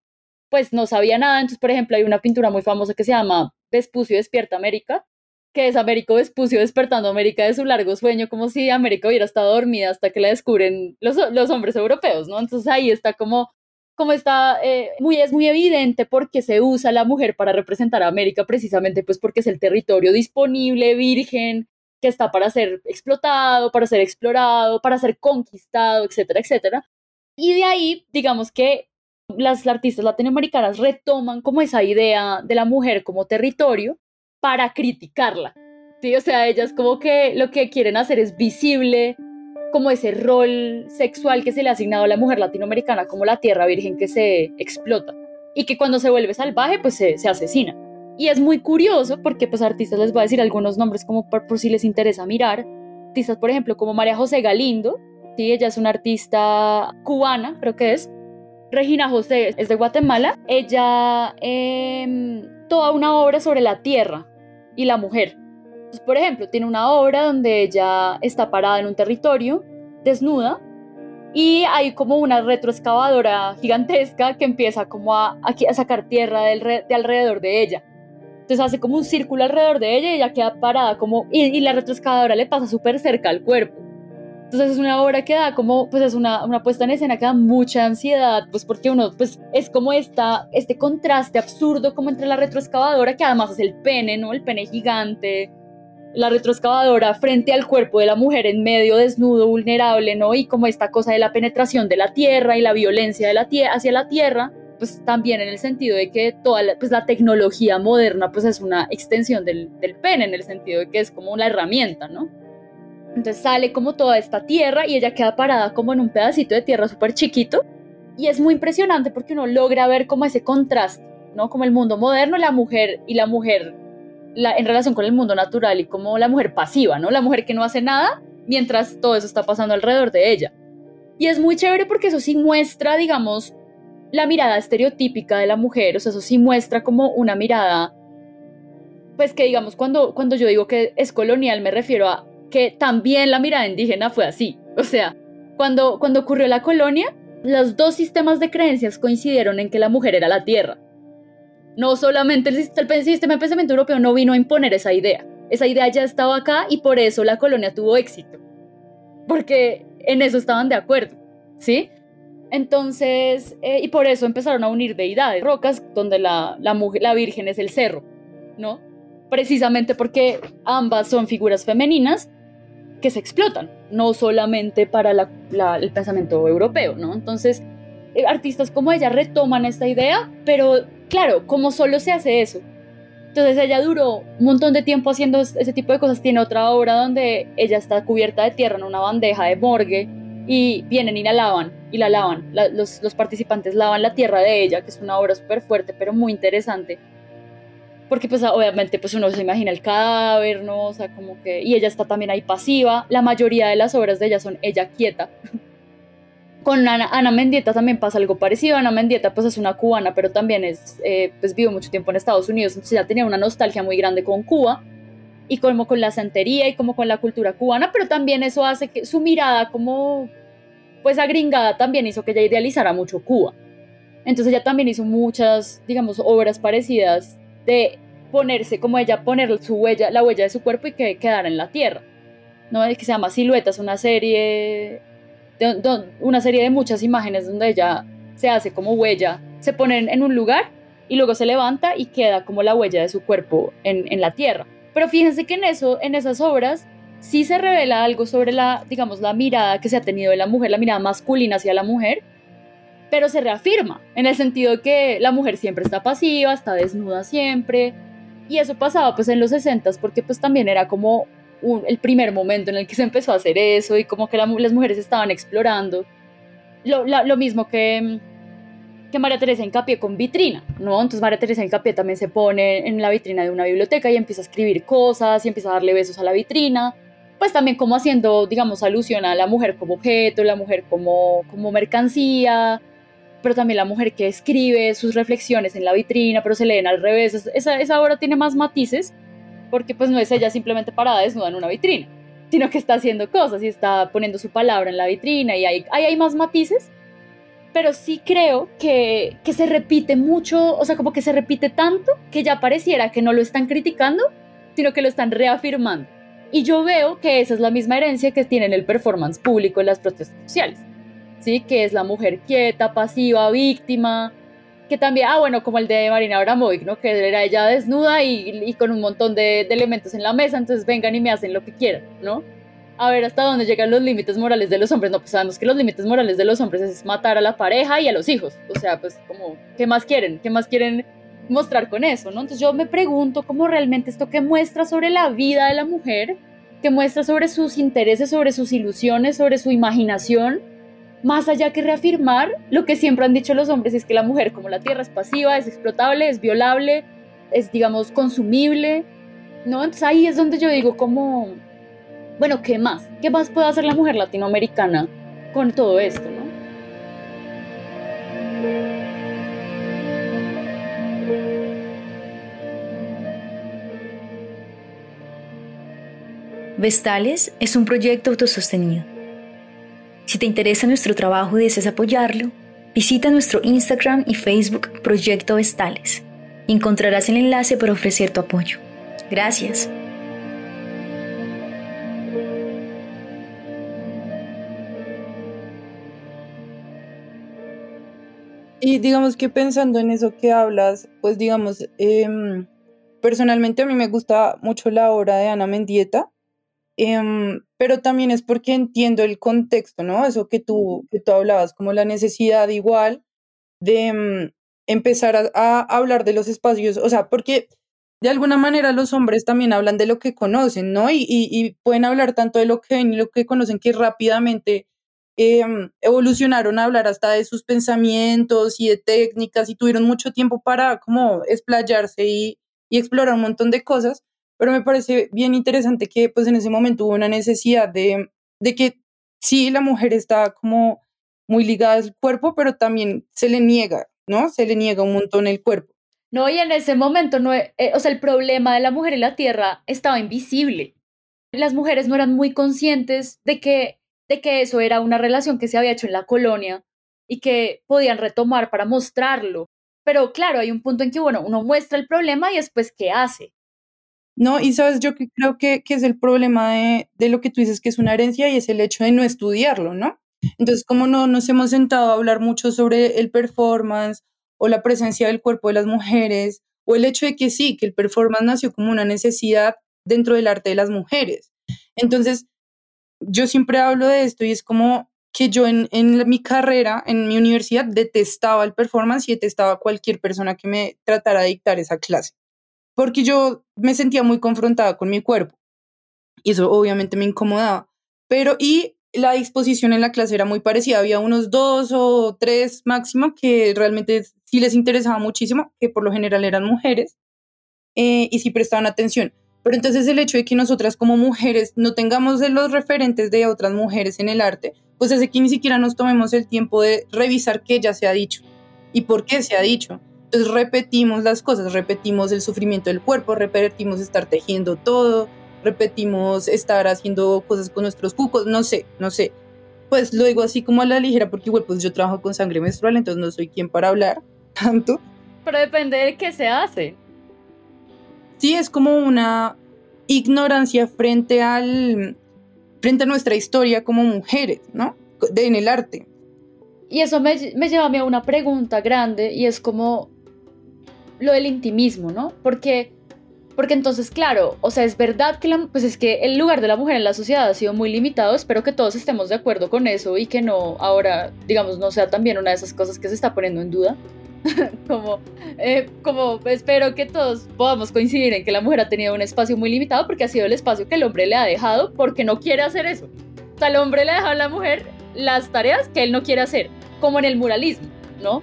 pues no sabía nada, entonces por ejemplo hay una pintura muy famosa que se llama Vespucio despierta América, que es Américo Vespucio despertando a América de su largo sueño, como si América hubiera estado dormida hasta que la descubren los, los hombres europeos, ¿no? Entonces ahí está como como está eh, muy, es muy evidente porque se usa la mujer para representar a América precisamente pues porque es el territorio disponible, virgen, que está para ser explotado, para ser explorado, para ser conquistado, etcétera, etcétera. Y de ahí, digamos que las artistas latinoamericanas retoman como esa idea de la mujer como territorio para criticarla. ¿sí? O sea, ellas como que lo que quieren hacer es visible como ese rol sexual que se le ha asignado a la mujer latinoamericana como la tierra virgen que se explota y que cuando se vuelve salvaje pues se, asesina. Y es muy curioso porque pues artistas les voy a decir algunos nombres como por, si les interesa mirar. Artistas por ejemplo como María José Galindo, ¿sí? ella es una artista cubana creo que es. Regina José es de Guatemala. Ella eh, toda una obra sobre la tierra y la mujer por ejemplo, tiene una obra donde ella está parada en un territorio, desnuda, y hay como una retroexcavadora gigantesca que empieza como a, a sacar tierra de alrededor de ella. Entonces hace como un círculo alrededor de ella y ella queda parada como, y, y la retroexcavadora le pasa súper cerca al cuerpo. Entonces es una obra que da como, pues es una, una puesta en escena que da mucha ansiedad, pues porque uno, pues es como esta, este contraste absurdo como entre la retroexcavadora, que además es el pene, ¿no? El pene gigante, la retroexcavadora frente al cuerpo de la mujer en medio desnudo, vulnerable, ¿no? Y como esta cosa de la penetración de la tierra y la violencia de la hacia la tierra, pues también en el sentido de que toda la, pues la tecnología moderna pues es una extensión del, del pene, en el sentido de que es como una herramienta, ¿no? Entonces sale como toda esta tierra y ella queda parada como en un pedacito de tierra súper chiquito y es muy impresionante porque uno logra ver como ese contraste, ¿no? Como el mundo moderno, la mujer y la mujer en relación con el mundo natural y como la mujer pasiva, ¿no? La mujer que no hace nada mientras todo eso está pasando alrededor de ella. Y es muy chévere porque eso sí muestra, digamos, la mirada estereotípica de la mujer, o sea, eso sí muestra como una mirada, pues que digamos, cuando, cuando yo digo que es colonial me refiero a que también la mirada indígena fue así. O sea, cuando, cuando ocurrió la colonia, los dos sistemas de creencias coincidieron en que la mujer era la tierra no solamente el, sistema de pensamiento europeo no vino a imponer esa idea. Esa idea ya estaba acá y por eso la colonia tuvo éxito. Porque en eso estaban de acuerdo, ¿sí? Entonces, eh, y por eso empezaron a unir deidades, rocas donde la, la, mujer, la virgen es el cerro, ¿no? Precisamente porque ambas son figuras femeninas que se explotan, no solamente para el pensamiento europeo, ¿no? Entonces, eh, artistas como ella retoman esta idea, pero claro, como solo se hace eso. Entonces ella duró un montón de tiempo haciendo ese tipo de cosas. Tiene otra obra donde ella está cubierta de tierra en una bandeja de morgue y vienen y la lavan, y la lavan. los, los, participantes lavan la tierra de ella, que es una obra súper fuerte, pero muy interesante. Porque pues obviamente pues uno se imagina el cadáver, ¿no? O sea, como que... Y ella está también ahí pasiva. La mayoría de las obras de ella son ella quieta. Con Ana, Mendieta también pasa algo parecido. Ana Mendieta pues es una cubana, pero también es, eh, pues vive mucho tiempo en Estados Unidos, entonces ya tenía una nostalgia muy grande con Cuba y como con la santería y como con la cultura cubana, pero también eso hace que su mirada como pues agringada también hizo que ella idealizara mucho Cuba. Entonces ella también hizo muchas, digamos, obras parecidas de ponerse como ella, poner su huella, la huella de su cuerpo y que quedara en la tierra. ¿no? Que se llama Siluetas, una serie una serie de muchas imágenes donde ella se hace como huella, se pone en un lugar y luego se levanta y queda como la huella de su cuerpo en, en la tierra. Pero fíjense que en, eso, en esas obras sí se revela algo sobre la, digamos, la mirada que se ha tenido de la mujer, la mirada masculina hacia la mujer, pero se reafirma en el sentido que la mujer siempre está pasiva, está desnuda siempre, y eso pasaba pues en los 60 porque pues también era como el primer momento en el que se empezó a hacer eso y como que las mujeres estaban explorando. lo, lo mismo que, que María Teresa Hincapié con vitrina, ¿no? Entonces María Teresa Hincapié también se pone en la vitrina de una biblioteca y empieza a escribir cosas y empieza a darle besos a la vitrina, pues también como haciendo, digamos, alusión a la mujer como objeto, la mujer como, como mercancía, pero también la mujer que escribe sus reflexiones en la vitrina, pero se leen al revés. Esa, esa obra tiene más matices porque pues no es ella simplemente parada desnuda en una vitrina, sino que está haciendo cosas y está poniendo su palabra en la vitrina y hay, hay, más matices, pero sí creo que, que se repite mucho, o sea, como que se repite tanto que ya pareciera que no lo están criticando, sino que lo están reafirmando. Y yo veo que esa es la misma herencia que tiene el performance público en las protestas sociales. ¿Sí? Que es la mujer quieta, pasiva, víctima, que también, ah, bueno, como el de Marina Abramovic, ¿no? Que era ella desnuda y, y con un montón de, de, elementos en la mesa, entonces vengan y me hacen lo que quieran, ¿no? A ver hasta dónde llegan los límites morales de los hombres. No, pues sabemos que los límites morales de los hombres es matar a la pareja y a los hijos. O sea, pues como, ¿qué más quieren? ¿Qué más quieren mostrar con eso, no? Entonces yo me pregunto cómo realmente esto que muestra sobre la vida de la mujer, que muestra sobre sus intereses, sobre sus ilusiones, sobre su imaginación, más allá que reafirmar lo que siempre han dicho los hombres, es que la mujer como la tierra es pasiva, es explotable, es violable, es digamos consumible, ¿no? Entonces ahí es donde yo digo como, bueno, ¿qué más? ¿Qué más puede hacer la mujer latinoamericana con todo esto? Vestales es un proyecto autosostenido si te interesa nuestro trabajo y deseas apoyarlo, visita nuestro Instagram y Facebook Proyecto Vestales. Encontrarás el enlace para ofrecer tu apoyo. Gracias. Y digamos que pensando en eso que hablas, pues digamos, eh, personalmente a mí me gusta mucho la obra de Ana Mendieta, eh, pero también es porque entiendo el contexto, ¿no? Eso que tú, que tú hablabas, como la necesidad igual de mm, empezar a, a, hablar de los espacios, o sea, porque de alguna manera los hombres también hablan de lo que conocen, ¿no? Y, y, y pueden hablar tanto de lo que ven y lo que conocen que rápidamente eh, evolucionaron a hablar hasta de sus pensamientos y de técnicas y tuvieron mucho tiempo para como explayarse y, y explorar un montón de cosas pero me parece bien interesante que pues en ese momento hubo una necesidad de, de que sí, la mujer está como muy ligada al cuerpo, pero también se le niega, ¿no? Se le niega un montón el cuerpo. No, y en ese momento, no, eh, o sea, el problema de la mujer y la tierra estaba invisible. Las mujeres no eran muy conscientes de que, de que eso era una relación que se había hecho en la colonia y que podían retomar para mostrarlo. Pero claro, hay un punto en que, bueno, uno muestra el problema y después, ¿qué hace? No, y sabes, yo creo que, que es el problema de, de, lo que tú dices que es una herencia y es el hecho de no estudiarlo, ¿no? Entonces, como no nos hemos sentado a hablar mucho sobre el performance o la presencia del cuerpo de las mujeres, o el hecho de que sí, que el performance nació como una necesidad dentro del arte de las mujeres. Entonces, yo siempre hablo de esto y es como que yo en, en mi carrera, en mi universidad, detestaba el performance y detestaba cualquier persona que me tratara de dictar esa clase porque yo me sentía muy confrontada con mi cuerpo y eso obviamente me incomodaba. Pero y la disposición en la clase era muy parecida, había unos dos o tres máximo que realmente sí les interesaba muchísimo, que por lo general eran mujeres eh, y sí prestaban atención. Pero entonces el hecho de que nosotras como mujeres no tengamos de los referentes de otras mujeres en el arte, pues hace que ni siquiera nos tomemos el tiempo de revisar qué ya se ha dicho y por qué se ha dicho. Entonces repetimos las cosas, repetimos el sufrimiento del cuerpo, repetimos estar tejiendo todo, repetimos estar haciendo cosas con nuestros cucos, no sé, no sé. Pues lo digo así como a la ligera porque igual pues yo trabajo con sangre menstrual, entonces no soy quien para hablar tanto. Pero depende de qué se hace. Sí, es como una ignorancia frente al frente a nuestra historia como mujeres, ¿no? De, en el arte. Y eso me, me lleva a mí a una pregunta grande y es como lo del intimismo, ¿no? Porque, porque entonces, claro, o sea, es verdad que la, pues es que el lugar de la mujer en la sociedad ha sido muy limitado, espero que todos estemos de acuerdo con eso y que no, ahora, digamos, no sea también una de esas cosas que se está poniendo en duda. como, eh, como espero que todos podamos coincidir en que la mujer ha tenido un espacio muy limitado porque ha sido el espacio que el hombre le ha dejado porque no quiere hacer eso. O sea, el hombre le ha dejado a la mujer las tareas que él no quiere hacer, como en el muralismo, ¿no?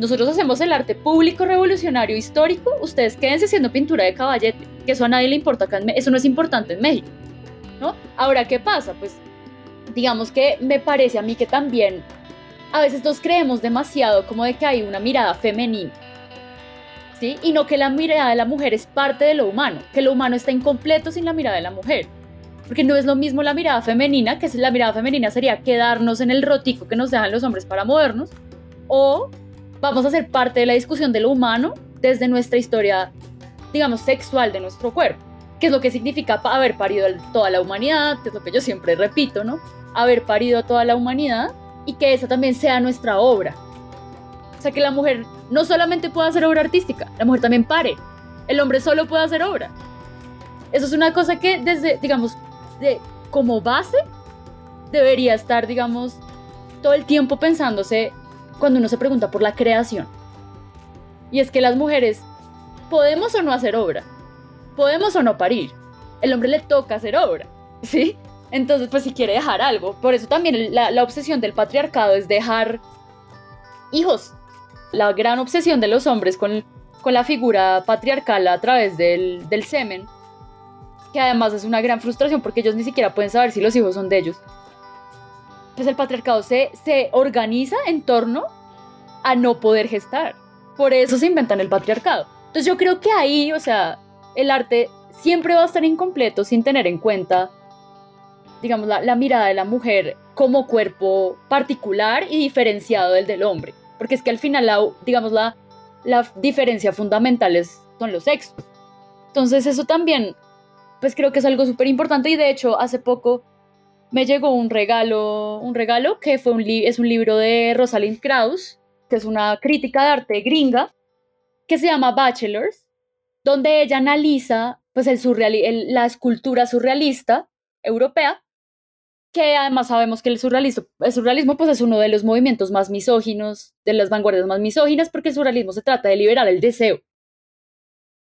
Nosotros hacemos el arte público, revolucionario, histórico, ustedes quédense haciendo pintura de caballete, que eso a nadie le importa acá, eso no es importante en México, ¿no? Ahora, ¿qué pasa? Pues digamos que me parece a mí que también a veces nos creemos demasiado como de que hay una mirada femenina, ¿sí? Y no que la mirada de la mujer es parte de lo humano, que lo humano está incompleto sin la mirada de la mujer. Porque no es lo mismo la mirada femenina, que la mirada femenina sería quedarnos en el rotico que nos dejan los hombres para movernos, o vamos a ser parte de la discusión de lo humano desde nuestra historia, digamos, sexual de nuestro cuerpo, que es lo que significa haber parido a toda la humanidad, que es lo que yo siempre repito, ¿no? Haber parido a toda la humanidad y que esa también sea nuestra obra. O sea, que la mujer no solamente pueda hacer obra artística, la mujer también pare. El hombre solo puede hacer obra. Eso es una cosa que desde, digamos, de, como base, debería estar, digamos, todo el tiempo pensándose cuando uno se pregunta por la creación. Y es que las mujeres podemos o no hacer obra, podemos o no parir. El hombre le toca hacer obra, ¿sí? Entonces, pues si quiere dejar algo, por eso también la, obsesión del patriarcado es dejar hijos. La gran obsesión de los hombres con, con la figura patriarcal a través del, del semen, que además es una gran frustración porque ellos ni siquiera pueden saber si los hijos son de ellos. Pues el patriarcado se, se organiza en torno a no poder gestar. Por eso se inventan el patriarcado. Entonces yo creo que ahí, o sea, el arte siempre va a estar incompleto sin tener en cuenta digamos, la, mirada de la mujer como cuerpo particular y diferenciado del del hombre. Porque es que al final, la, digamos, la, la diferencia fundamental es, son los sexos. Entonces eso también, pues creo que es algo súper importante y de hecho hace poco me llegó un regalo, un regalo que fue un es un libro de Rosalind Krauss, que es una crítica de arte gringa, que se llama Bachelors, donde ella analiza pues el surreal, la escultura surrealista europea que además sabemos que el surrealismo, el surrealismo pues es uno de los movimientos más misóginos, de las vanguardias más misóginas, porque el surrealismo se trata de liberar el deseo.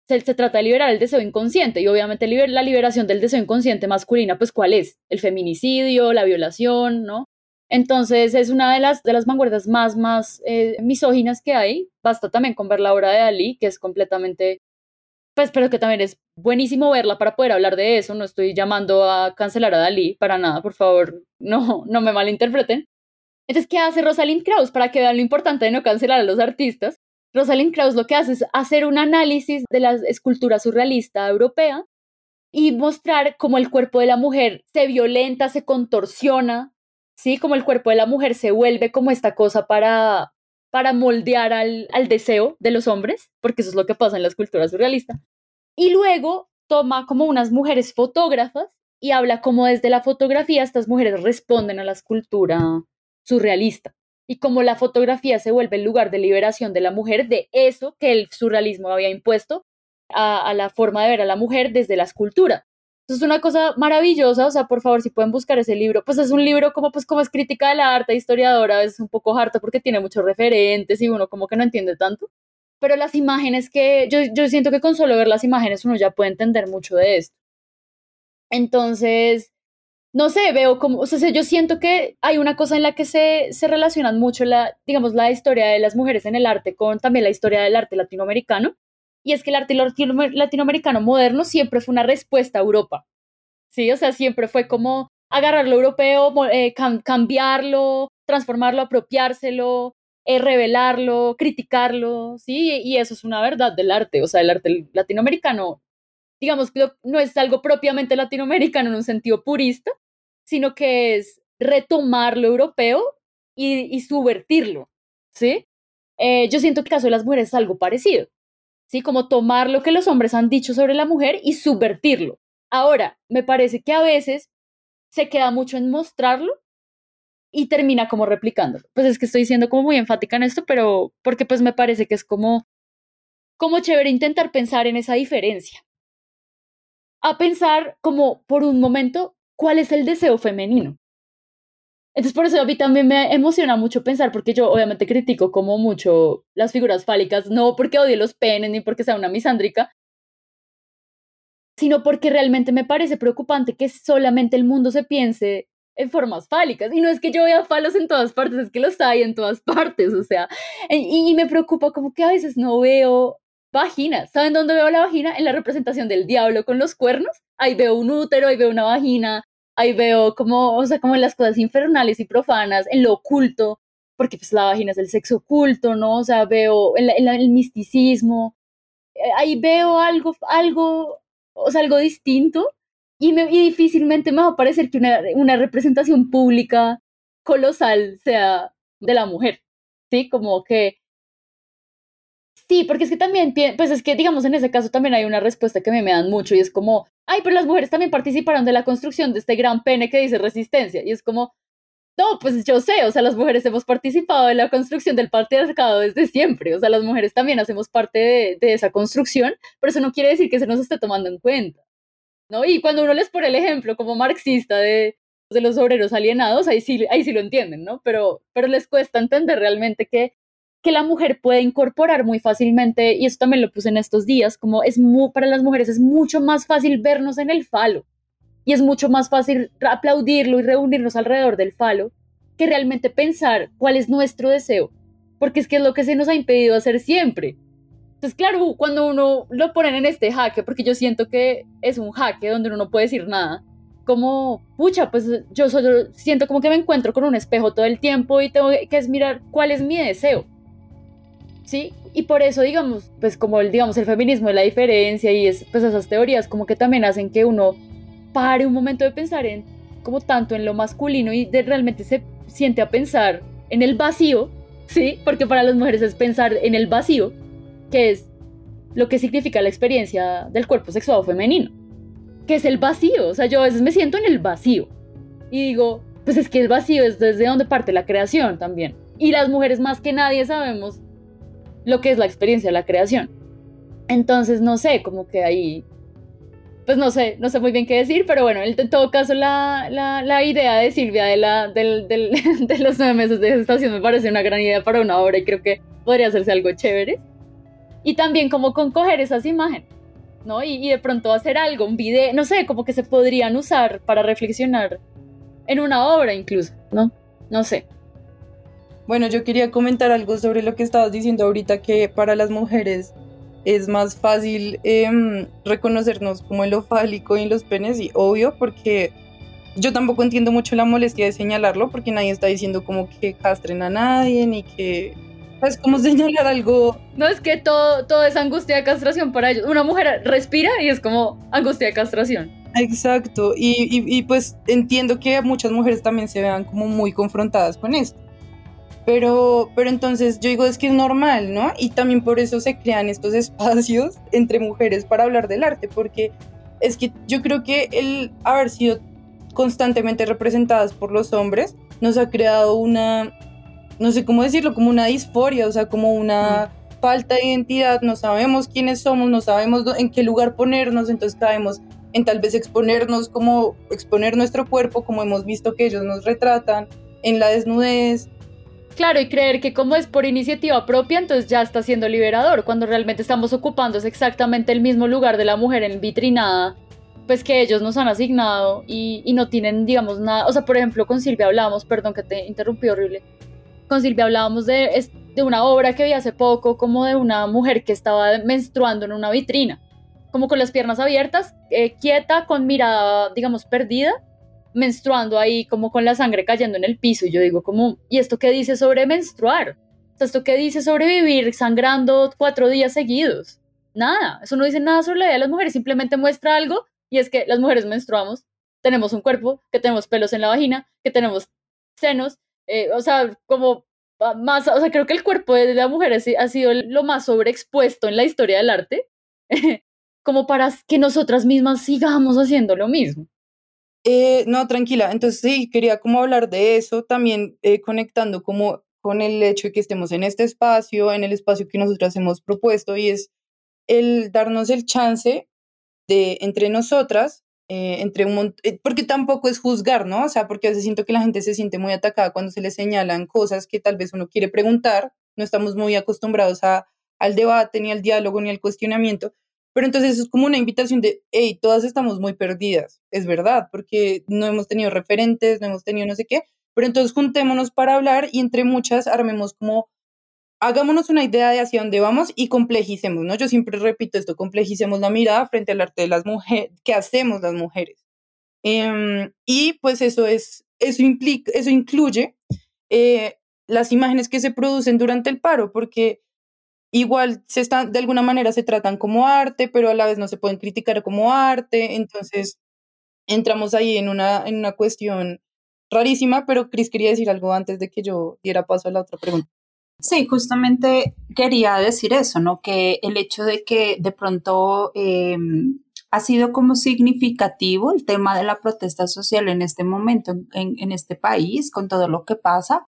Se, trata de liberar el deseo inconsciente y obviamente la liberación del deseo inconsciente masculina, pues ¿cuál es? El feminicidio, la violación, ¿no? Entonces es una de las, de las más, más eh, misóginas que hay. Basta también con ver la obra de Ali, que es completamente pues pero que también es buenísimo verla para poder hablar de eso. No estoy llamando a cancelar a Dalí para nada, por favor, no, no me malinterpreten. Entonces, ¿qué hace Rosalind Krauss para que vean lo importante de no cancelar a los artistas? Rosalind Krauss lo que hace es hacer un análisis de la escultura surrealista europea y mostrar cómo el cuerpo de la mujer se violenta, se contorsiona, ¿sí? Como el cuerpo de la mujer se vuelve como esta cosa para, para moldear al, deseo de los hombres, porque eso es lo que pasa en la escultura surrealista. Y luego toma como unas mujeres fotógrafas y habla como desde la fotografía estas mujeres responden a la escultura surrealista y como la fotografía se vuelve el lugar de liberación de la mujer de eso que el surrealismo había impuesto a, la forma de ver a la mujer desde la escultura es una cosa maravillosa, o sea, por favor, si pueden buscar ese libro, pues es un libro como, pues, como es crítica del arte, historiadora, es un poco harto porque tiene muchos referentes y uno como que no entiende tanto. Pero las imágenes que, yo, yo siento que con solo ver las imágenes uno ya puede entender mucho de esto. Entonces, no sé, veo como, o sea, yo siento que hay una cosa en la que se, se relacionan mucho, la, digamos, la historia de las mujeres en el arte con también la historia del arte latinoamericano y es que el arte latinoamericano moderno siempre fue una respuesta a Europa. Sí, o sea, siempre fue como agarrar lo europeo, eh, cambiarlo, transformarlo, apropiárselo, eh, revelarlo, criticarlo, ¿sí? Y eso es una verdad del arte, o sea, el arte latinoamericano, digamos no es algo propiamente latinoamericano en un sentido purista, sino que es retomar lo europeo y, subvertirlo, ¿sí? Eh, yo siento que el caso de las mujeres es algo parecido. ¿sí? Como tomar lo que los hombres han dicho sobre la mujer y subvertirlo. Ahora, me parece que a veces se queda mucho en mostrarlo y termina como replicándolo. Pues es que estoy siendo como muy enfática en esto, pero porque pues me parece que es como, como chévere intentar pensar en esa diferencia. A pensar como por un momento cuál es el deseo femenino. Entonces por eso a mí también me emociona mucho pensar, porque yo obviamente critico como mucho las figuras fálicas, no porque odie los penes ni porque sea una misándrica, sino porque realmente me parece preocupante que solamente el mundo se piense en formas fálicas. Y no es que yo vea falos en todas partes, es que los hay en todas partes, o sea, y, me preocupa como que a veces no veo vaginas. ¿Saben dónde veo la vagina? En la representación del diablo con los cuernos. Ahí veo un útero, ahí veo una vagina, ahí veo como, o sea, como las cosas infernales y profanas, en lo oculto, porque pues la vagina es el sexo oculto, ¿no? O sea, veo en, el misticismo, eh, ahí veo algo, algo, o sea, algo distinto y, me, y difícilmente me va a parecer que una, una representación pública colosal sea de la mujer, ¿sí? Como que Sí, porque es que también, pues es que digamos en ese caso también hay una respuesta que me, me dan mucho y es como, ay, pero las mujeres también participaron de la construcción de este gran pene que dice resistencia. Y es como, no, pues yo sé, o sea, las mujeres hemos participado de la construcción del patriarcado desde siempre, o sea, las mujeres también hacemos parte de, de esa construcción, pero eso no quiere decir que se nos esté tomando en cuenta, ¿no? Y cuando uno les pone el ejemplo como marxista de, de los obreros alienados, ahí sí, ahí sí lo entienden, ¿no? Pero, pero les cuesta entender realmente que que la mujer puede incorporar muy fácilmente, y eso también lo puse en estos días, como es muy, para las mujeres es mucho más fácil vernos en el falo, y es mucho más fácil aplaudirlo y reunirnos alrededor del falo, que realmente pensar cuál es nuestro deseo, porque es que es lo que se nos ha impedido hacer siempre. Entonces, claro, cuando uno lo ponen en este jaque, porque yo siento que es un jaque donde uno no puede decir nada, como, pucha, pues yo solo siento como que me encuentro con un espejo todo el tiempo y tengo que es mirar cuál es mi deseo ¿sí? Y por eso, digamos, pues como el, digamos, el feminismo es la diferencia y es, pues esas teorías como que también hacen que uno pare un momento de pensar en, como tanto en lo masculino y de realmente se siente a pensar en el vacío, ¿sí? Porque para las mujeres es pensar en el vacío, que es lo que significa la experiencia del cuerpo sexual femenino, que es el vacío, o sea, yo a veces me siento en el vacío y digo, pues es que el vacío es desde donde parte la creación también. Y las mujeres más que nadie sabemos lo que es la experiencia la creación. Entonces, no sé, como que ahí, pues no sé, no sé muy bien qué decir, pero bueno, en todo caso la, la, idea de Silvia de, la, del, de los nueve meses de gestación me parece una gran idea para una obra y creo que podría hacerse algo chévere. Y también como con coger esas imágenes, ¿no? Y, y de pronto hacer algo, un video, no sé, como que se podrían usar para reflexionar en una obra incluso, ¿no? No sé. Bueno, yo quería comentar algo sobre lo que estabas diciendo ahorita, que para las mujeres es más fácil em, reconocernos como en lo fálico y en los penes, y obvio, porque yo tampoco entiendo mucho la molestia de señalarlo, porque nadie está diciendo como que castren a nadie, ni que... Es como señalar algo. No es que todo, todo es angustia de castración para ellos. Una mujer respira y es como angustia de castración. Exacto, y, y, y pues entiendo que muchas mujeres también se vean como muy confrontadas con esto. Pero, pero entonces yo digo, es que es normal, ¿no? Y también por eso se crean estos espacios entre mujeres para hablar del arte, porque es que yo creo que el haber sido constantemente representadas por los hombres nos ha creado una, no sé cómo decirlo, como una disforia, o sea, como una mm. falta de identidad, no sabemos quiénes somos, no sabemos en qué lugar ponernos, entonces caemos en tal vez exponernos como exponer nuestro cuerpo como hemos visto que ellos nos retratan, en la desnudez, Claro, y creer que como es por iniciativa propia, entonces ya está siendo liberador, cuando realmente estamos ocupando exactamente el mismo lugar de la mujer en vitrinada, pues que ellos nos han asignado y, no tienen, digamos, nada. O sea, por ejemplo, con Silvia hablábamos, perdón que te interrumpí horrible, con Silvia hablábamos de, de una obra que vi hace poco, como de una mujer que estaba menstruando en una vitrina, como con las piernas abiertas, eh, quieta, con mirada, digamos, perdida menstruando ahí como con la sangre cayendo en el piso y yo digo como, ¿y esto qué dice sobre menstruar? ¿Esto qué dice sobre vivir sangrando cuatro días seguidos? Nada, eso no dice nada sobre la vida de las mujeres, simplemente muestra algo y es que las mujeres menstruamos, tenemos un cuerpo, que tenemos pelos en la vagina, que tenemos senos, eh, o sea, como más, o sea, creo que el cuerpo de la mujer ha sido lo más sobreexpuesto en la historia del arte, como para que nosotras mismas sigamos haciendo lo mismo. Eh, no, tranquila. Entonces sí, quería como hablar de eso, también eh, conectando como con el hecho de que estemos en este espacio, en el espacio que nosotras hemos propuesto, y es el darnos el chance de entre nosotras, eh, entre un porque tampoco es juzgar, ¿no? O sea, porque a veces siento que la gente se siente muy atacada cuando se le señalan cosas que tal vez uno quiere preguntar, no estamos muy acostumbrados a, al debate, ni al diálogo, ni al cuestionamiento, Pero entonces es como una invitación de, hey, todas estamos muy perdidas, es verdad, porque no hemos tenido referentes, no hemos tenido no sé qué, pero entonces juntémonos para hablar y entre muchas armemos como, hagámonos una idea de hacia dónde vamos y complejicemos, ¿no? Yo siempre repito esto, complejicemos la mirada frente al arte de las mujeres, ¿qué hacemos las mujeres? Em, y pues eso es, eso implica, eso incluye eh, las imágenes que se producen durante el paro, porque igual se están, de alguna manera se tratan como arte, pero a la vez no se pueden criticar como arte, entonces entramos ahí en una, en una cuestión rarísima, pero Cris quería decir algo antes de que yo diera paso a la otra pregunta. Sí, justamente quería decir eso, ¿no? Que el hecho de que de pronto em, ha sido como significativo el tema de la protesta social en este momento en, en este país, con todo lo que pasa,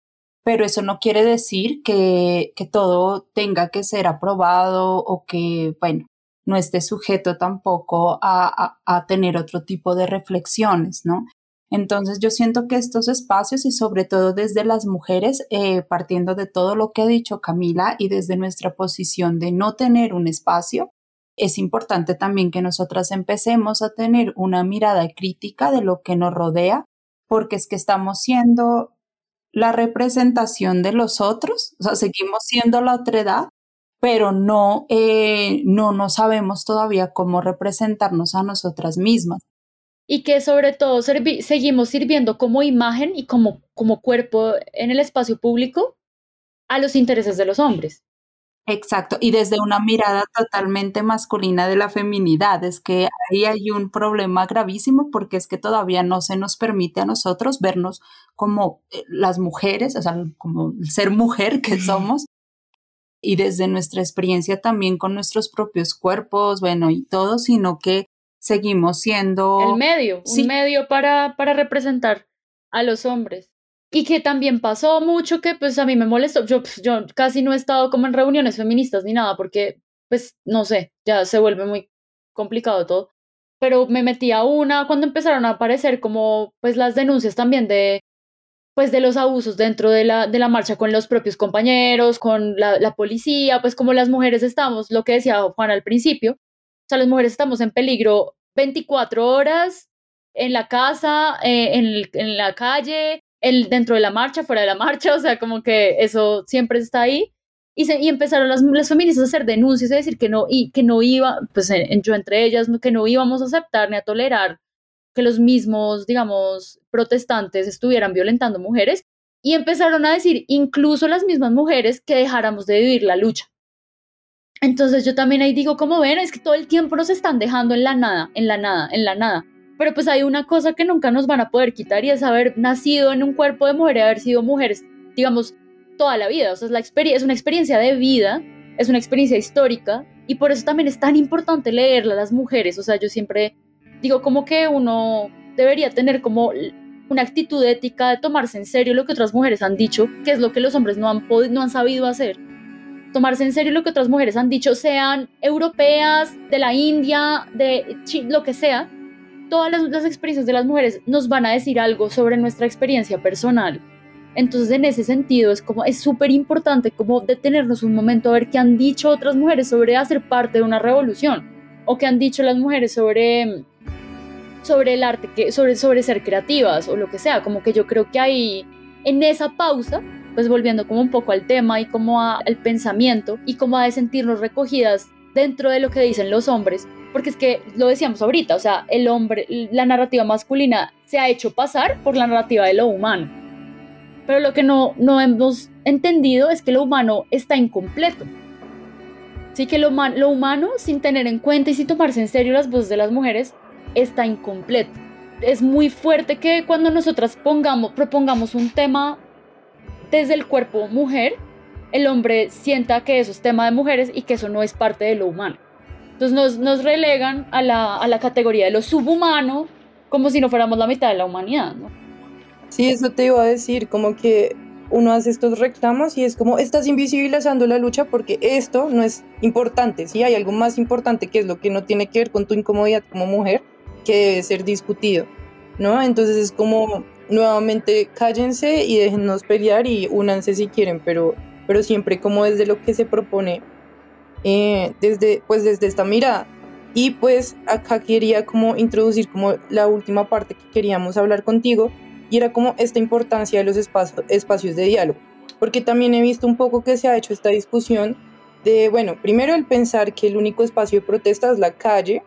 pero eso no quiere decir que, que todo tenga que ser aprobado o que, bueno, no esté sujeto tampoco a, a, tener otro tipo de reflexiones, ¿no? Entonces yo siento que estos espacios y sobre todo desde las mujeres, eh, partiendo de todo lo que ha dicho Camila y desde nuestra posición de no tener un espacio, es importante también que nosotras empecemos a tener una mirada crítica de lo que nos rodea, porque es que estamos siendo la representación de los otros, o sea, seguimos siendo la otredad, pero no, eh, no, no sabemos todavía cómo representarnos a nosotras mismas. Y que sobre todo seguimos sirviendo como imagen y como, como cuerpo en el espacio público a los intereses de los hombres. Exacto, y desde una mirada totalmente masculina de la feminidad, es que ahí hay un problema gravísimo porque es que todavía no se nos permite a nosotros vernos como eh, las mujeres, o sea, como el ser mujer que somos, y desde nuestra experiencia también con nuestros propios cuerpos, bueno, y todo, sino que seguimos siendo... El medio, un medio para, para representar a los hombres. Y que también pasó mucho que pues a mí me molestó. Yo, pues, yo casi no he estado como en reuniones feministas ni nada porque pues no sé, ya se vuelve muy complicado todo. Pero me metí a una cuando empezaron a aparecer como pues las denuncias también de pues de los abusos dentro de la, de la marcha con los propios compañeros, con la, la policía, pues como las mujeres estamos, lo que decía Juan al principio, o sea, las mujeres estamos en peligro 24 horas en la casa, eh, en, en la calle, el, dentro de la marcha, fuera de la marcha, o sea, como que eso siempre está ahí. Y, se, y empezaron las, las, feministas a hacer denuncias, a decir que no, y que no iba, pues en, yo entre ellas, que no íbamos a aceptar ni a tolerar que los mismos, digamos, protestantes estuvieran violentando mujeres. Y empezaron a decir, incluso las mismas mujeres, que dejáramos de vivir la lucha. Entonces yo también ahí digo, como ven, es que todo el tiempo nos están dejando en la nada, en la nada, en la nada. Pero pues hay una cosa que nunca nos van a poder quitar y es haber nacido en un cuerpo de mujer y haber sido mujeres, digamos, toda la vida. O sea, es, la es una experiencia de vida, es una experiencia histórica y por eso también es tan importante leerla a las mujeres. O sea, yo siempre digo como que uno debería tener como una actitud ética de tomarse en serio lo que otras mujeres han dicho, que es lo que los hombres no han, no han sabido hacer. Tomarse en serio lo que otras mujeres han dicho, sean europeas, de la India, de lo que sea, todas las, experiencias de las mujeres nos van a decir algo sobre nuestra experiencia personal. Entonces, en ese sentido, es como es súper importante como detenernos un momento a ver qué han dicho otras mujeres sobre hacer parte de una revolución o qué han dicho las mujeres sobre sobre el arte, que, sobre, sobre ser creativas o lo que sea. Como que yo creo que hay en esa pausa, pues volviendo como un poco al tema y como al pensamiento y como a sentirnos recogidas dentro de lo que dicen los hombres, porque es que lo decíamos ahorita, o sea, el hombre, la narrativa masculina se ha hecho pasar por la narrativa de lo humano. Pero lo que no, no hemos entendido es que lo humano está incompleto. Sí que lo, lo humano, sin tener en cuenta y sin tomarse en serio las voces de las mujeres, está incompleto. Es muy fuerte que cuando nosotras pongamos, propongamos un tema desde el cuerpo mujer, el hombre sienta que eso es tema de mujeres y que eso no es parte de lo humano. Entonces nos, relegan a la, categoría de lo subhumano como si no fuéramos la mitad de la humanidad, ¿no? Sí, eso te iba a decir, como que uno hace estos reclamos y es como estás invisibilizando la lucha porque esto no es importante, si hay algo más importante que es lo que no tiene que ver con tu incomodidad como mujer, que debe ser discutido, ¿no? Entonces es como nuevamente cállense y déjennos pelear y únanse si quieren, pero, pero siempre como desde lo que se propone eh, desde, pues desde esta mirada. Y pues acá quería como introducir como la última parte que queríamos hablar contigo y era como esta importancia de los espacios, espacios de diálogo. Porque también he visto un poco que se ha hecho esta discusión de, bueno, primero el pensar que el único espacio de protesta es la calle,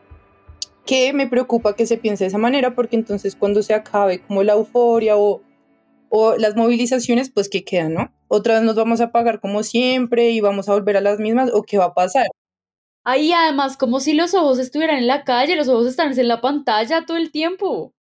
que me preocupa que se piense de esa manera porque entonces cuando se acabe como la euforia o, o las movilizaciones, pues ¿qué queda, no? Otra vez nos vamos a pagar como siempre y vamos a volver a las mismas o qué va a pasar. Ahí además, como si los ojos estuvieran en la calle, los ojos están en la pantalla todo el tiempo.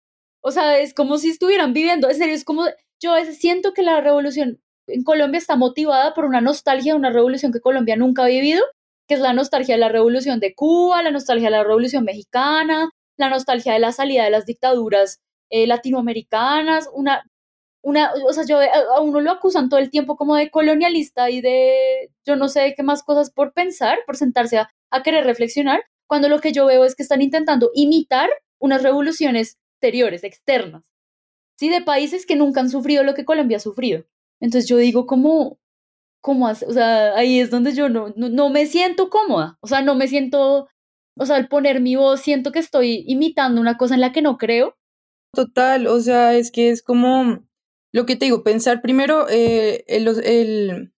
O sea, es como si estuvieran viviendo, en serio, es como, yo siento que la revolución en Colombia está motivada por una nostalgia de una revolución que Colombia nunca ha vivido, que es la nostalgia de la revolución de Cuba, la nostalgia de la revolución mexicana, la nostalgia de la salida de las dictaduras eh, latinoamericanas, una, una, o sea, yo, a uno lo acusan todo el tiempo como de colonialista y de, yo no sé qué más cosas por pensar, por sentarse a, a querer reflexionar, cuando lo que yo veo es que están intentando imitar unas revoluciones exteriores, externas, ¿sí? De países que nunca han sufrido lo que Colombia ha sufrido. Entonces yo digo, ¿cómo, cómo hace? O sea, ahí es donde yo no, no, me siento cómoda, o sea, no me siento, o sea, al poner mi voz siento que estoy imitando una cosa en la que no creo. Total, o sea, es que es como lo que te digo, pensar primero eh, el, el,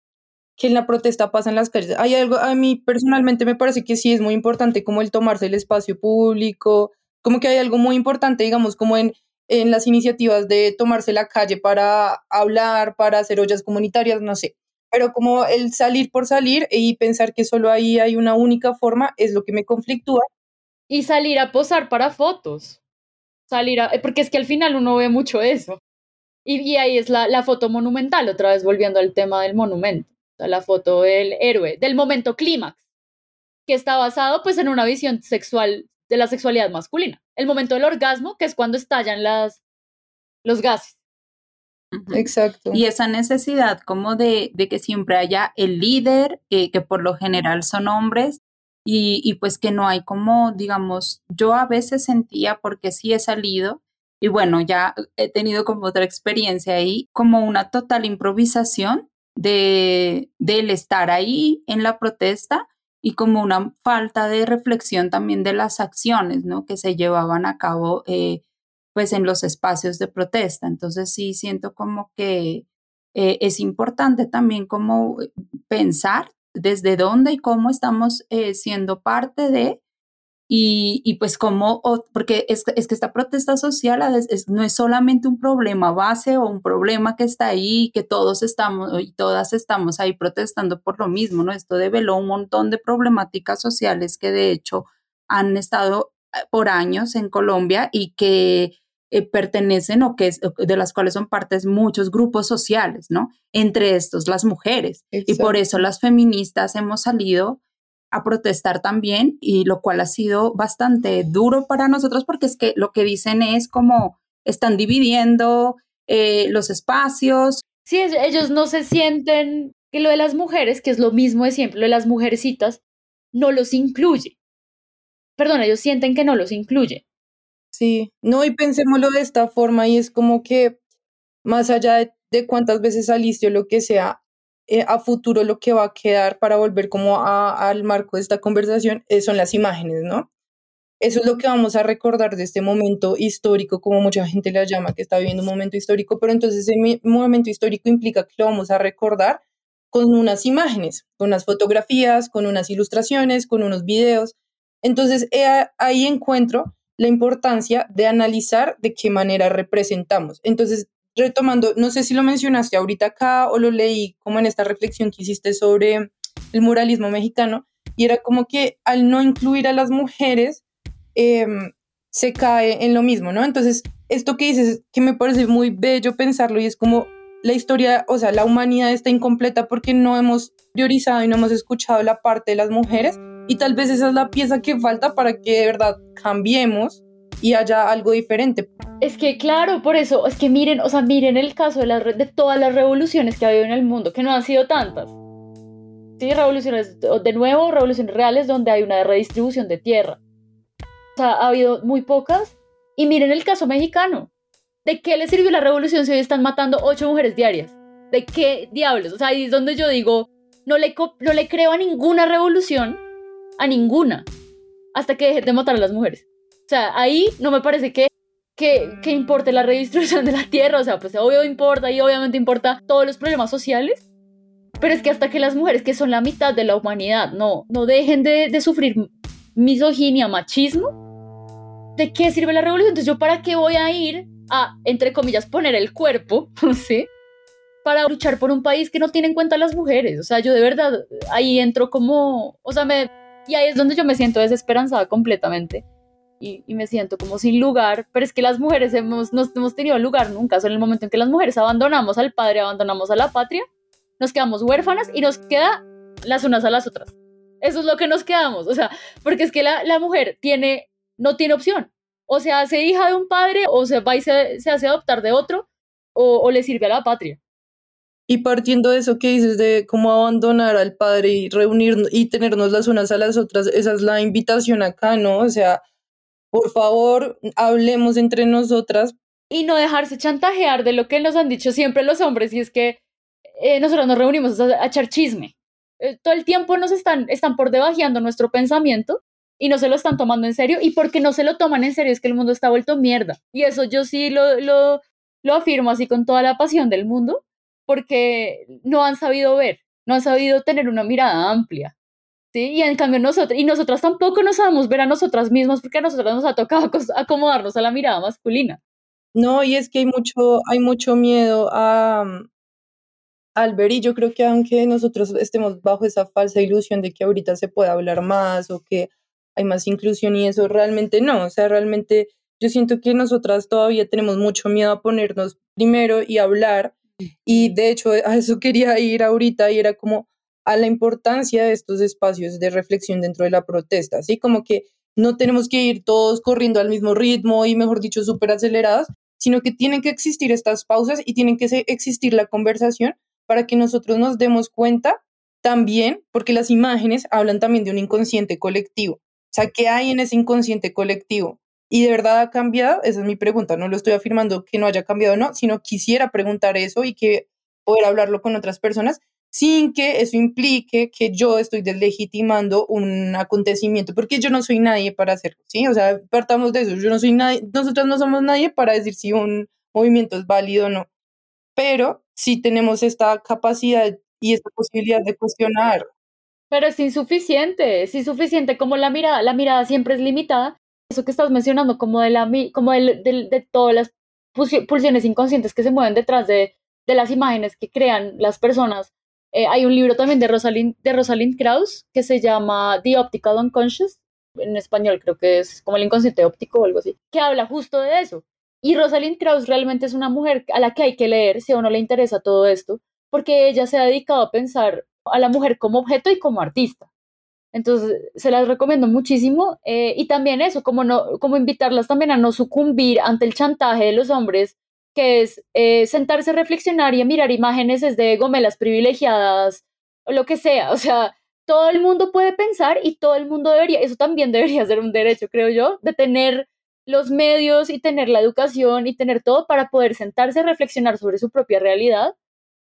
que en la protesta pasa en las calles. Hay algo, a mí personalmente me parece que sí es muy importante como el tomarse el espacio público, como que hay algo muy importante, digamos, como en, en las iniciativas de tomarse la calle para hablar, para hacer ollas comunitarias, no sé. Pero como el salir por salir y pensar que solo ahí hay una única forma es lo que me conflictúa. Y salir a posar para fotos. Salir a, porque es que al final uno ve mucho eso. Y, y ahí es la, la foto monumental, otra vez volviendo al tema del monumento la foto del héroe, del momento clímax, que está basado pues en una visión sexual de la sexualidad masculina. El momento del orgasmo, que es cuando estallan las, los gases. Exacto. Y esa necesidad como de, de que siempre haya el líder, eh, que por lo general son hombres, y, y, pues que no hay como, digamos, yo a veces sentía, porque sí he salido, y bueno, ya he tenido como otra experiencia ahí, como una total improvisación de, del estar ahí en la protesta y como una falta de reflexión también de las acciones ¿no? que se llevaban a cabo eh, pues en los espacios de protesta. Entonces sí siento como que eh, es importante también como pensar desde dónde y cómo estamos eh, siendo parte de y, pues como, porque es, es, que esta protesta social no es solamente un problema base o un problema que está ahí, que todos estamos y todas estamos ahí protestando por lo mismo, ¿no? Esto develó un montón de problemáticas sociales que de hecho han estado eh, por años en Colombia y que eh, pertenecen o que de las cuales son partes muchos grupos sociales, ¿no? Entre estos las mujeres. Y por eso las feministas hemos salido a protestar también y lo cual ha sido bastante duro para nosotros porque es que lo que dicen es como están dividiendo eh, los espacios. Sí, ellos no se sienten que lo de las mujeres, que es lo mismo de siempre, lo de las mujercitas, no los incluye. Perdón, ellos sienten que no los incluye. Sí, no, y pensémoslo de esta forma y es como que más allá de, de cuántas veces saliste o lo que sea, eh, a futuro lo que va a quedar para volver como al marco de esta conversación eh, son las imágenes, ¿no? Eso es lo que vamos a recordar de este momento histórico, como mucha gente le llama, que está viviendo un momento histórico, pero entonces ese momento histórico implica que lo vamos a recordar con unas imágenes, con unas fotografías, con unas ilustraciones, con unos videos. Entonces ahí encuentro la importancia de analizar de qué manera representamos. Entonces, retomando, no sé si lo mencionaste ahorita acá o lo leí como en esta reflexión que hiciste sobre el muralismo mexicano, y era como que al no incluir a las mujeres, em, se cae en lo mismo, ¿no? Entonces, esto que dices, que me parece muy bello pensarlo, y es como la historia, o sea, la humanidad está incompleta porque no hemos priorizado y no hemos escuchado la parte de las mujeres, y tal vez esa es la pieza que falta para que de verdad cambiemos y haya algo diferente. Es que claro, por eso, es que miren, o sea, miren el caso de, de todas las revoluciones que ha habido en el mundo, que no han sido tantas. Sí, revoluciones, de nuevo, revoluciones reales donde hay una redistribución de tierra. O sea, ha habido muy pocas. Y miren el caso mexicano. ¿De qué le sirvió la revolución si hoy están matando ocho mujeres diarias? ¿De qué diablos? O sea, ahí es donde yo digo, no le, no le creo a ninguna revolución, a ninguna. hasta que dejen de matar a las mujeres. O sea, ahí no me parece que, que, que importe la redistribución de la tierra, o sea, pues obvio importa y obviamente importa todos los problemas sociales, pero es que hasta que las mujeres, que son la mitad de la humanidad, no, no dejen de, de sufrir misoginia, machismo, ¿de qué sirve la revolución? Entonces, ¿yo para qué voy a ir a, entre comillas, poner el cuerpo, ¿sí? Para luchar por un país que no tiene en cuenta a las mujeres. O sea, yo de verdad ahí entro como, o sea, me, y ahí es donde yo me siento desesperanzada completamente. Y, y, me siento como sin lugar, pero es que las mujeres hemos, no hemos tenido lugar nunca, o en el momento en que las mujeres abandonamos al padre, abandonamos a la patria, nos quedamos huérfanas y nos queda las unas a las otras. Eso es lo que nos quedamos, o sea, porque es que la, la mujer tiene, no tiene opción. O se hace hija de un padre, o se va y se, se hace adoptar de otro, o, o, le sirve a la patria. Y partiendo de eso que dices de cómo abandonar al padre y reunirnos y tenernos las unas a las otras, esa es la invitación acá, ¿no? O sea, por favor, hablemos entre nosotras. Y no dejarse chantajear de lo que nos han dicho siempre los hombres, y es que eh, nosotros nos reunimos a, a echar chisme. Eh, todo el tiempo nos están, están por debajeando nuestro pensamiento y no se lo están tomando en serio. Y porque no se lo toman en serio es que el mundo está vuelto mierda. Y eso yo sí lo, lo, lo afirmo así con toda la pasión del mundo, porque no han sabido ver, no han sabido tener una mirada amplia. ¿Sí? Y en cambio nosotros, y nosotras tampoco nos sabemos ver a nosotras mismas porque a nosotras nos ha tocado acomodarnos a la mirada masculina. No, y es que hay mucho, hay mucho miedo a, al ver y yo creo que aunque nosotros estemos bajo esa falsa ilusión de que ahorita se puede hablar más o que hay más inclusión y eso realmente no, o sea, realmente yo siento que nosotras todavía tenemos mucho miedo a ponernos primero y hablar y de hecho a eso quería ir ahorita y era como a la importancia de estos espacios de reflexión dentro de la protesta, así como que no tenemos que ir todos corriendo al mismo ritmo y mejor dicho súper aceleradas, sino que tienen que existir estas pausas y tienen que existir la conversación para que nosotros nos demos cuenta también, porque las imágenes hablan también de un inconsciente colectivo. O sea, ¿qué hay en ese inconsciente colectivo? ¿Y de verdad ha cambiado? Esa es mi pregunta. No lo estoy afirmando que no haya cambiado o no, sino quisiera preguntar eso y que poder hablarlo con otras personas sin que eso implique que yo estoy deslegitimando un acontecimiento, porque yo no soy nadie para hacerlo, ¿sí? O sea, partamos de eso, yo no soy nadie, nosotros no somos nadie para decir si un movimiento es válido o no, pero sí tenemos esta capacidad y esta posibilidad de cuestionar. Pero es insuficiente, es insuficiente como la mirada, la mirada siempre es limitada. Eso que estás mencionando, como de, la, como de, de, de todas las pulsiones inconscientes que se mueven detrás de, de las imágenes que crean las personas. Eh, hay un libro también de Rosalind, de Rosalind Krauss que se llama The Optical Unconscious, en español creo que es como el inconsciente óptico o algo así, que habla justo de eso, y Rosalind Krauss realmente es una mujer a la que hay que leer si a uno le interesa todo esto, porque ella se ha dedicado a pensar a la mujer como objeto y como artista. Entonces, se las recomiendo muchísimo. Eh, y también eso, como, no, como invitarlas también a no sucumbir ante el chantaje de los hombres, que es eh, sentarse a reflexionar y a mirar imágenes desde gomelas privilegiadas o lo que sea. O sea, todo el mundo puede pensar y todo el mundo debería, eso también debería ser un derecho, creo yo, de tener los medios y tener la educación y tener todo para poder sentarse a reflexionar sobre su propia realidad.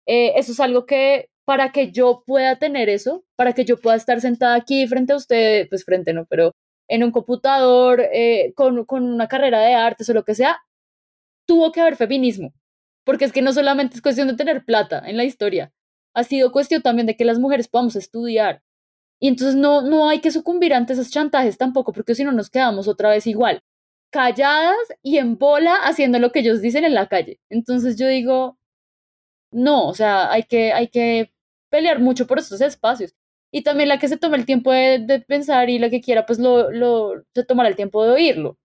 Eh, eso es algo que para que yo pueda tener eso, para que yo pueda estar sentada aquí frente a usted, pues frente no, pero en un computador, eh, con, con una carrera de artes o lo que sea, tuvo que haber feminismo, porque es que no solamente es cuestión de tener plata en la historia, ha sido cuestión también de que las mujeres podamos estudiar. Y entonces no, no hay que sucumbir ante esos chantajes tampoco, porque si no nos quedamos otra vez igual calladas y en bola haciendo lo que ellos dicen en la calle. Entonces yo digo, no, o sea, hay que, hay que pelear mucho por estos espacios. Y también la que se tome el tiempo de, pensar y la que quiera, pues lo, lo, se tomará el tiempo de oírlo.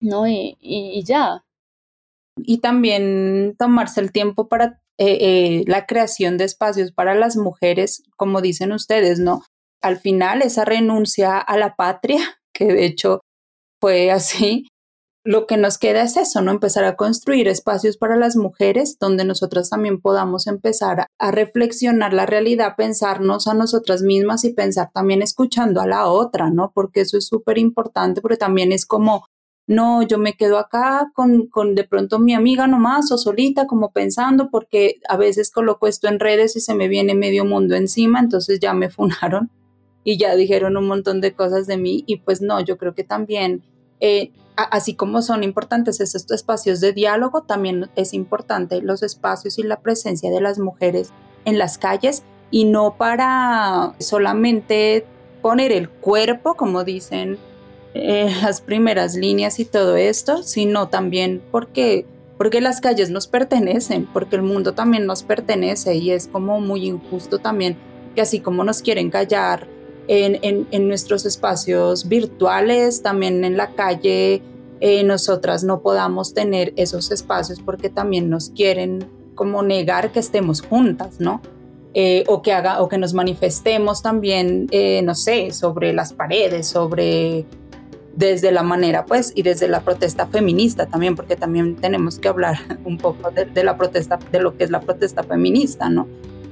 ¿No? Y, y, ya. Y también tomarse el tiempo para eh, eh, la creación de espacios para las mujeres, como dicen ustedes, ¿no? Al final, esa renuncia a la patria, que de hecho fue así. Lo que nos queda es eso, ¿no? Empezar a construir espacios para las mujeres donde nosotras también podamos empezar a reflexionar la realidad, pensarnos a nosotras mismas y pensar también escuchando a la otra, ¿no? Porque eso es súper importante, porque también es como, no, yo me quedo acá con, con de pronto mi amiga nomás o solita, como pensando, porque a veces coloco esto en redes y se me viene medio mundo encima, entonces ya me funaron y ya dijeron un montón de cosas de mí y pues no, yo creo que también, eh, así como son importantes estos espacios de diálogo, también es importante los espacios y la presencia de las mujeres en las calles y no para solamente poner el cuerpo, como dicen eh, las primeras líneas y todo esto, sino también porque, porque las calles nos pertenecen, porque el mundo también nos pertenece y es como muy injusto también que así como nos quieren callar en, en, nuestros espacios virtuales, también en la calle, eh, nosotras no podamos tener esos espacios porque también nos quieren como negar que estemos juntas, ¿no? Eh, o, que haga, o que nos manifestemos también, eh, no sé, sobre las paredes, sobre desde la manera, pues, y desde la protesta feminista también, porque también tenemos que hablar un poco de, la protesta, de lo que es la protesta feminista, ¿no?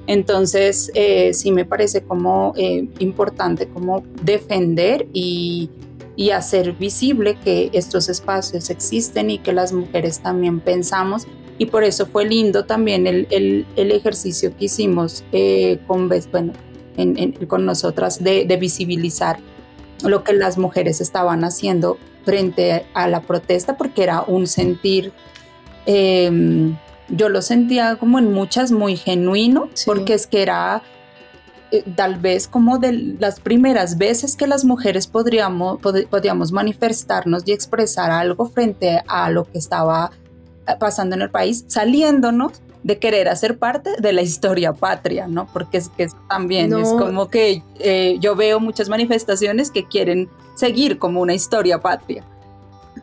Entonces, eh, sí me parece como importante como defender y, y hacer visible que estos espacios existen y que las mujeres también pensamos y por eso fue lindo también el, el, ejercicio que hicimos eh, con, bueno, con nosotras de, de, visibilizar lo que las mujeres estaban haciendo frente a la protesta porque era un sentir, em, yo lo sentía como en muchas muy genuino porque es que era eh, tal vez como de las primeras veces que las mujeres podríamos, podríamos manifestarnos y expresar algo frente a lo que estaba pasando en el país, saliéndonos de querer hacer parte de la historia patria, ¿no? Porque es que también es como que eh, yo veo muchas manifestaciones que quieren seguir como una historia patria.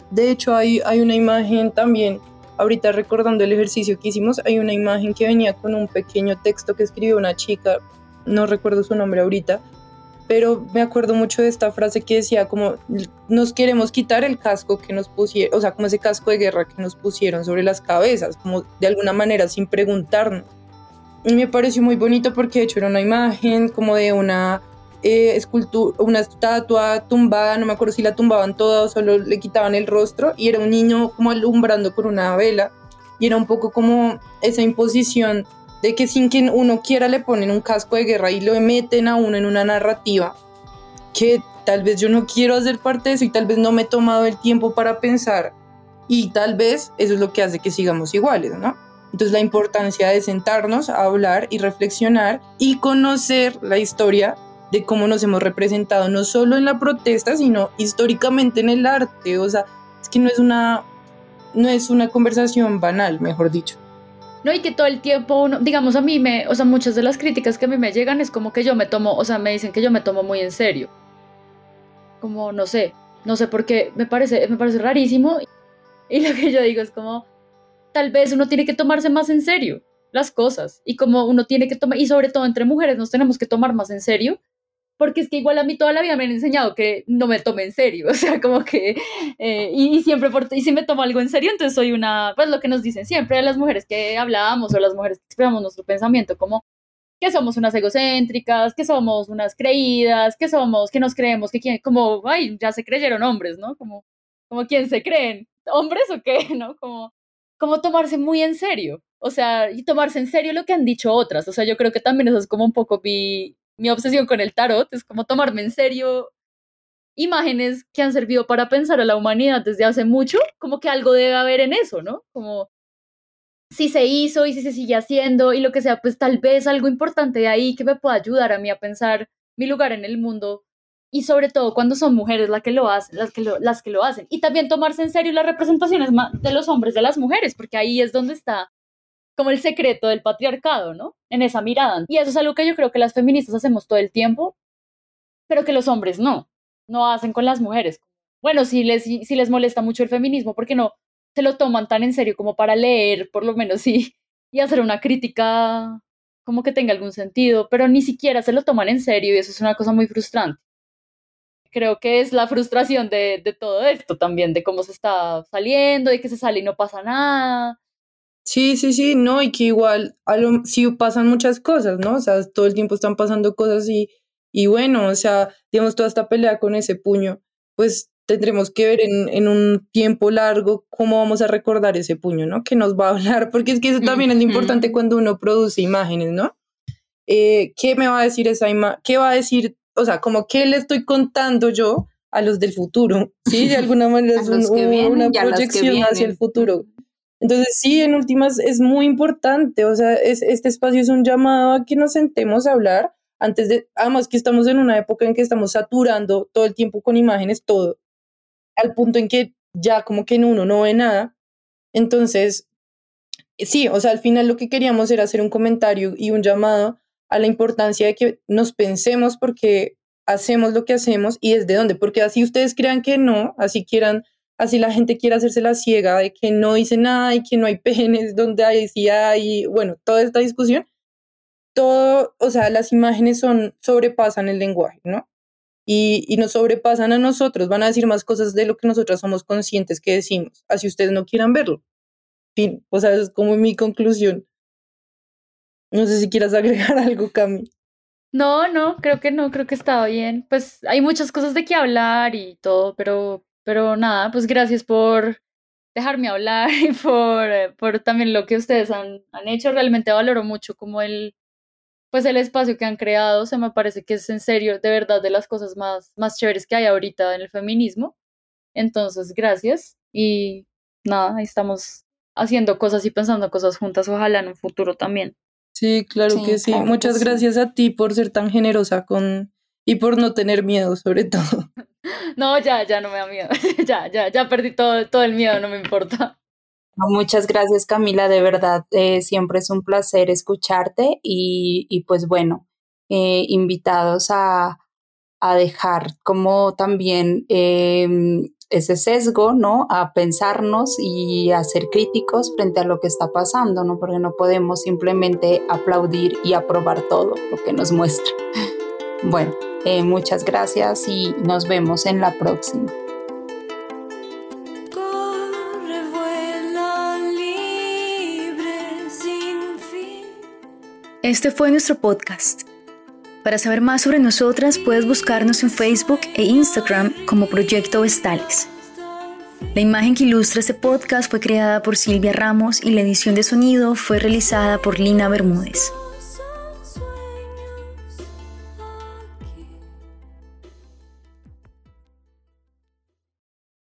De hecho, hay, hay una imagen también, ahorita recordando el ejercicio que hicimos, hay una imagen que venía con un pequeño texto que escribió una chica, no recuerdo su nombre ahorita, pero me acuerdo mucho de esta frase que decía como nos queremos quitar el casco que nos pusieron, o sea, como ese casco de guerra que nos pusieron sobre las cabezas, como de alguna manera sin preguntarnos. Y me pareció muy bonito porque de hecho era una imagen como de una eh, escultura, una estatua tumbada, no me acuerdo si la tumbaban toda o solo le quitaban el rostro y era un niño como alumbrando con una vela y era un poco como esa imposición de que sin que uno quiera le ponen un casco de guerra y lo meten a uno en una narrativa que tal vez yo no quiero hacer parte de eso y tal vez no me he tomado el tiempo para pensar y tal vez eso es lo que hace que sigamos iguales, ¿no? Entonces la importancia de sentarnos a hablar y reflexionar y conocer la historia de cómo nos hemos representado no solo en la protesta, sino históricamente en el arte, o sea, es que no es una no es una conversación banal, mejor dicho. No, y que todo el tiempo uno, digamos a mí me, o sea, muchas de las críticas que a mí me llegan es como que yo me tomo, o sea, me dicen que yo me tomo muy en serio. Como, no sé, no sé por qué, me parece, me parece rarísimo. Y lo que yo digo es como, tal vez uno tiene que tomarse más en serio las cosas. Y como uno tiene que tomar, y sobre todo entre mujeres nos tenemos que tomar más en serio porque es que igual a mí toda la vida me han enseñado que no me tome en serio, o sea, como que, eh, y, siempre, por, y si me tomo algo en serio, entonces soy una, pues lo que nos dicen siempre las mujeres que hablábamos o las mujeres que expresamos nuestro pensamiento, como que somos unas egocéntricas, que somos unas creídas, que somos, que nos creemos, que quien, como, ay, ya se creyeron hombres, ¿no? Como, como quién se creen, hombres o qué, ¿no? Como, como tomarse muy en serio, o sea, y tomarse en serio lo que han dicho otras, o sea, yo creo que también eso es como un poco mi, mi obsesión con el tarot, es como tomarme en serio imágenes que han servido para pensar a la humanidad desde hace mucho, como que algo debe haber en eso, ¿no? Como si se hizo y si se sigue haciendo y lo que sea, pues tal vez algo importante de ahí que me pueda ayudar a mí a pensar mi lugar en el mundo y sobre todo cuando son mujeres las que lo hacen, las que las que lo hacen. Y también tomarse en serio las representaciones de los hombres de las mujeres, porque ahí es donde está como el secreto del patriarcado, ¿no? En esa mirada. Y eso es algo que yo creo que las feministas hacemos todo el tiempo, pero que los hombres no, no hacen con las mujeres. Bueno, si les, si les molesta mucho el feminismo, porque no se lo toman tan en serio como para leer, por lo menos sí, y hacer una crítica como que tenga algún sentido, pero ni siquiera se lo toman en serio y eso es una cosa muy frustrante. Creo que es la frustración de, de todo esto también, de cómo se está saliendo, de que se sale y no pasa nada Sí, sí, sí, no, y que igual a lo, sí pasan muchas cosas, ¿no? O sea, todo el tiempo están pasando cosas y, y bueno, o sea, digamos, toda esta pelea con ese puño, pues tendremos que ver en, en, un tiempo largo cómo vamos a recordar ese puño, ¿no? Que nos va a hablar, porque es que eso también es importante cuando uno produce imágenes, ¿no? Eh, ¿Qué me va a decir esa imagen? ¿Qué va a decir o sea, como que le estoy contando yo a los del futuro, ¿sí? De alguna manera es una proyección hacia el futuro. Entonces, sí, en últimas es muy importante, o sea, es, este espacio es un llamado a que nos sentemos a hablar antes de, además que estamos en una época en que estamos saturando todo el tiempo con imágenes, todo, al punto en que ya como que en uno no ve nada. Entonces, sí, o sea, al final lo que queríamos era hacer un comentario y un llamado a la importancia de que nos pensemos porque hacemos lo que hacemos y desde dónde, porque así ustedes crean que no, así quieran así la gente quiere hacerse la ciega de que no dice nada y que no hay penes, donde hay, sí hay, bueno, toda esta discusión, todo, o sea, las imágenes son, sobrepasan el lenguaje, ¿no? Y, y nos sobrepasan a nosotros, van a decir más cosas de lo que nosotros somos conscientes que decimos, así ustedes no quieran verlo. Fin, o sea, es como mi conclusión. No sé si quieras agregar algo, Cami. No, no, creo que no, creo que está bien. Pues hay muchas cosas de qué hablar y todo, pero pero nada, pues gracias por dejarme hablar y por, eh, por también lo que ustedes han, han hecho. Realmente valoro mucho como el, pues el espacio que han creado. O sea, me parece que es en serio, de verdad, de las cosas más, más chéveres que hay ahorita en el feminismo. Entonces, gracias. Y nada, ahí estamos haciendo cosas y pensando cosas juntas, ojalá en un futuro también. Sí, claro que sí. Muchas gracias a ti por ser tan generosa con y por no tener miedo, sobre todo. No, ya, ya no me da miedo. ya, ya, ya perdí todo, todo el miedo, no me importa. muchas gracias Camila, de verdad, eh, siempre es un placer escucharte y, y pues bueno, eh, invitados a, a, dejar como también em, ese sesgo, ¿no? A pensarnos y a ser críticos frente a lo que está pasando, ¿no? Porque no podemos simplemente aplaudir y aprobar todo lo que nos muestra. Bueno, eh, muchas gracias y nos vemos en la próxima. Este fue nuestro podcast. Para saber más sobre nosotras puedes buscarnos en Facebook e Instagram como Proyecto Vestales. La imagen que ilustra este podcast fue creada por Silvia Ramos y la edición de sonido fue realizada por Lina Bermúdez.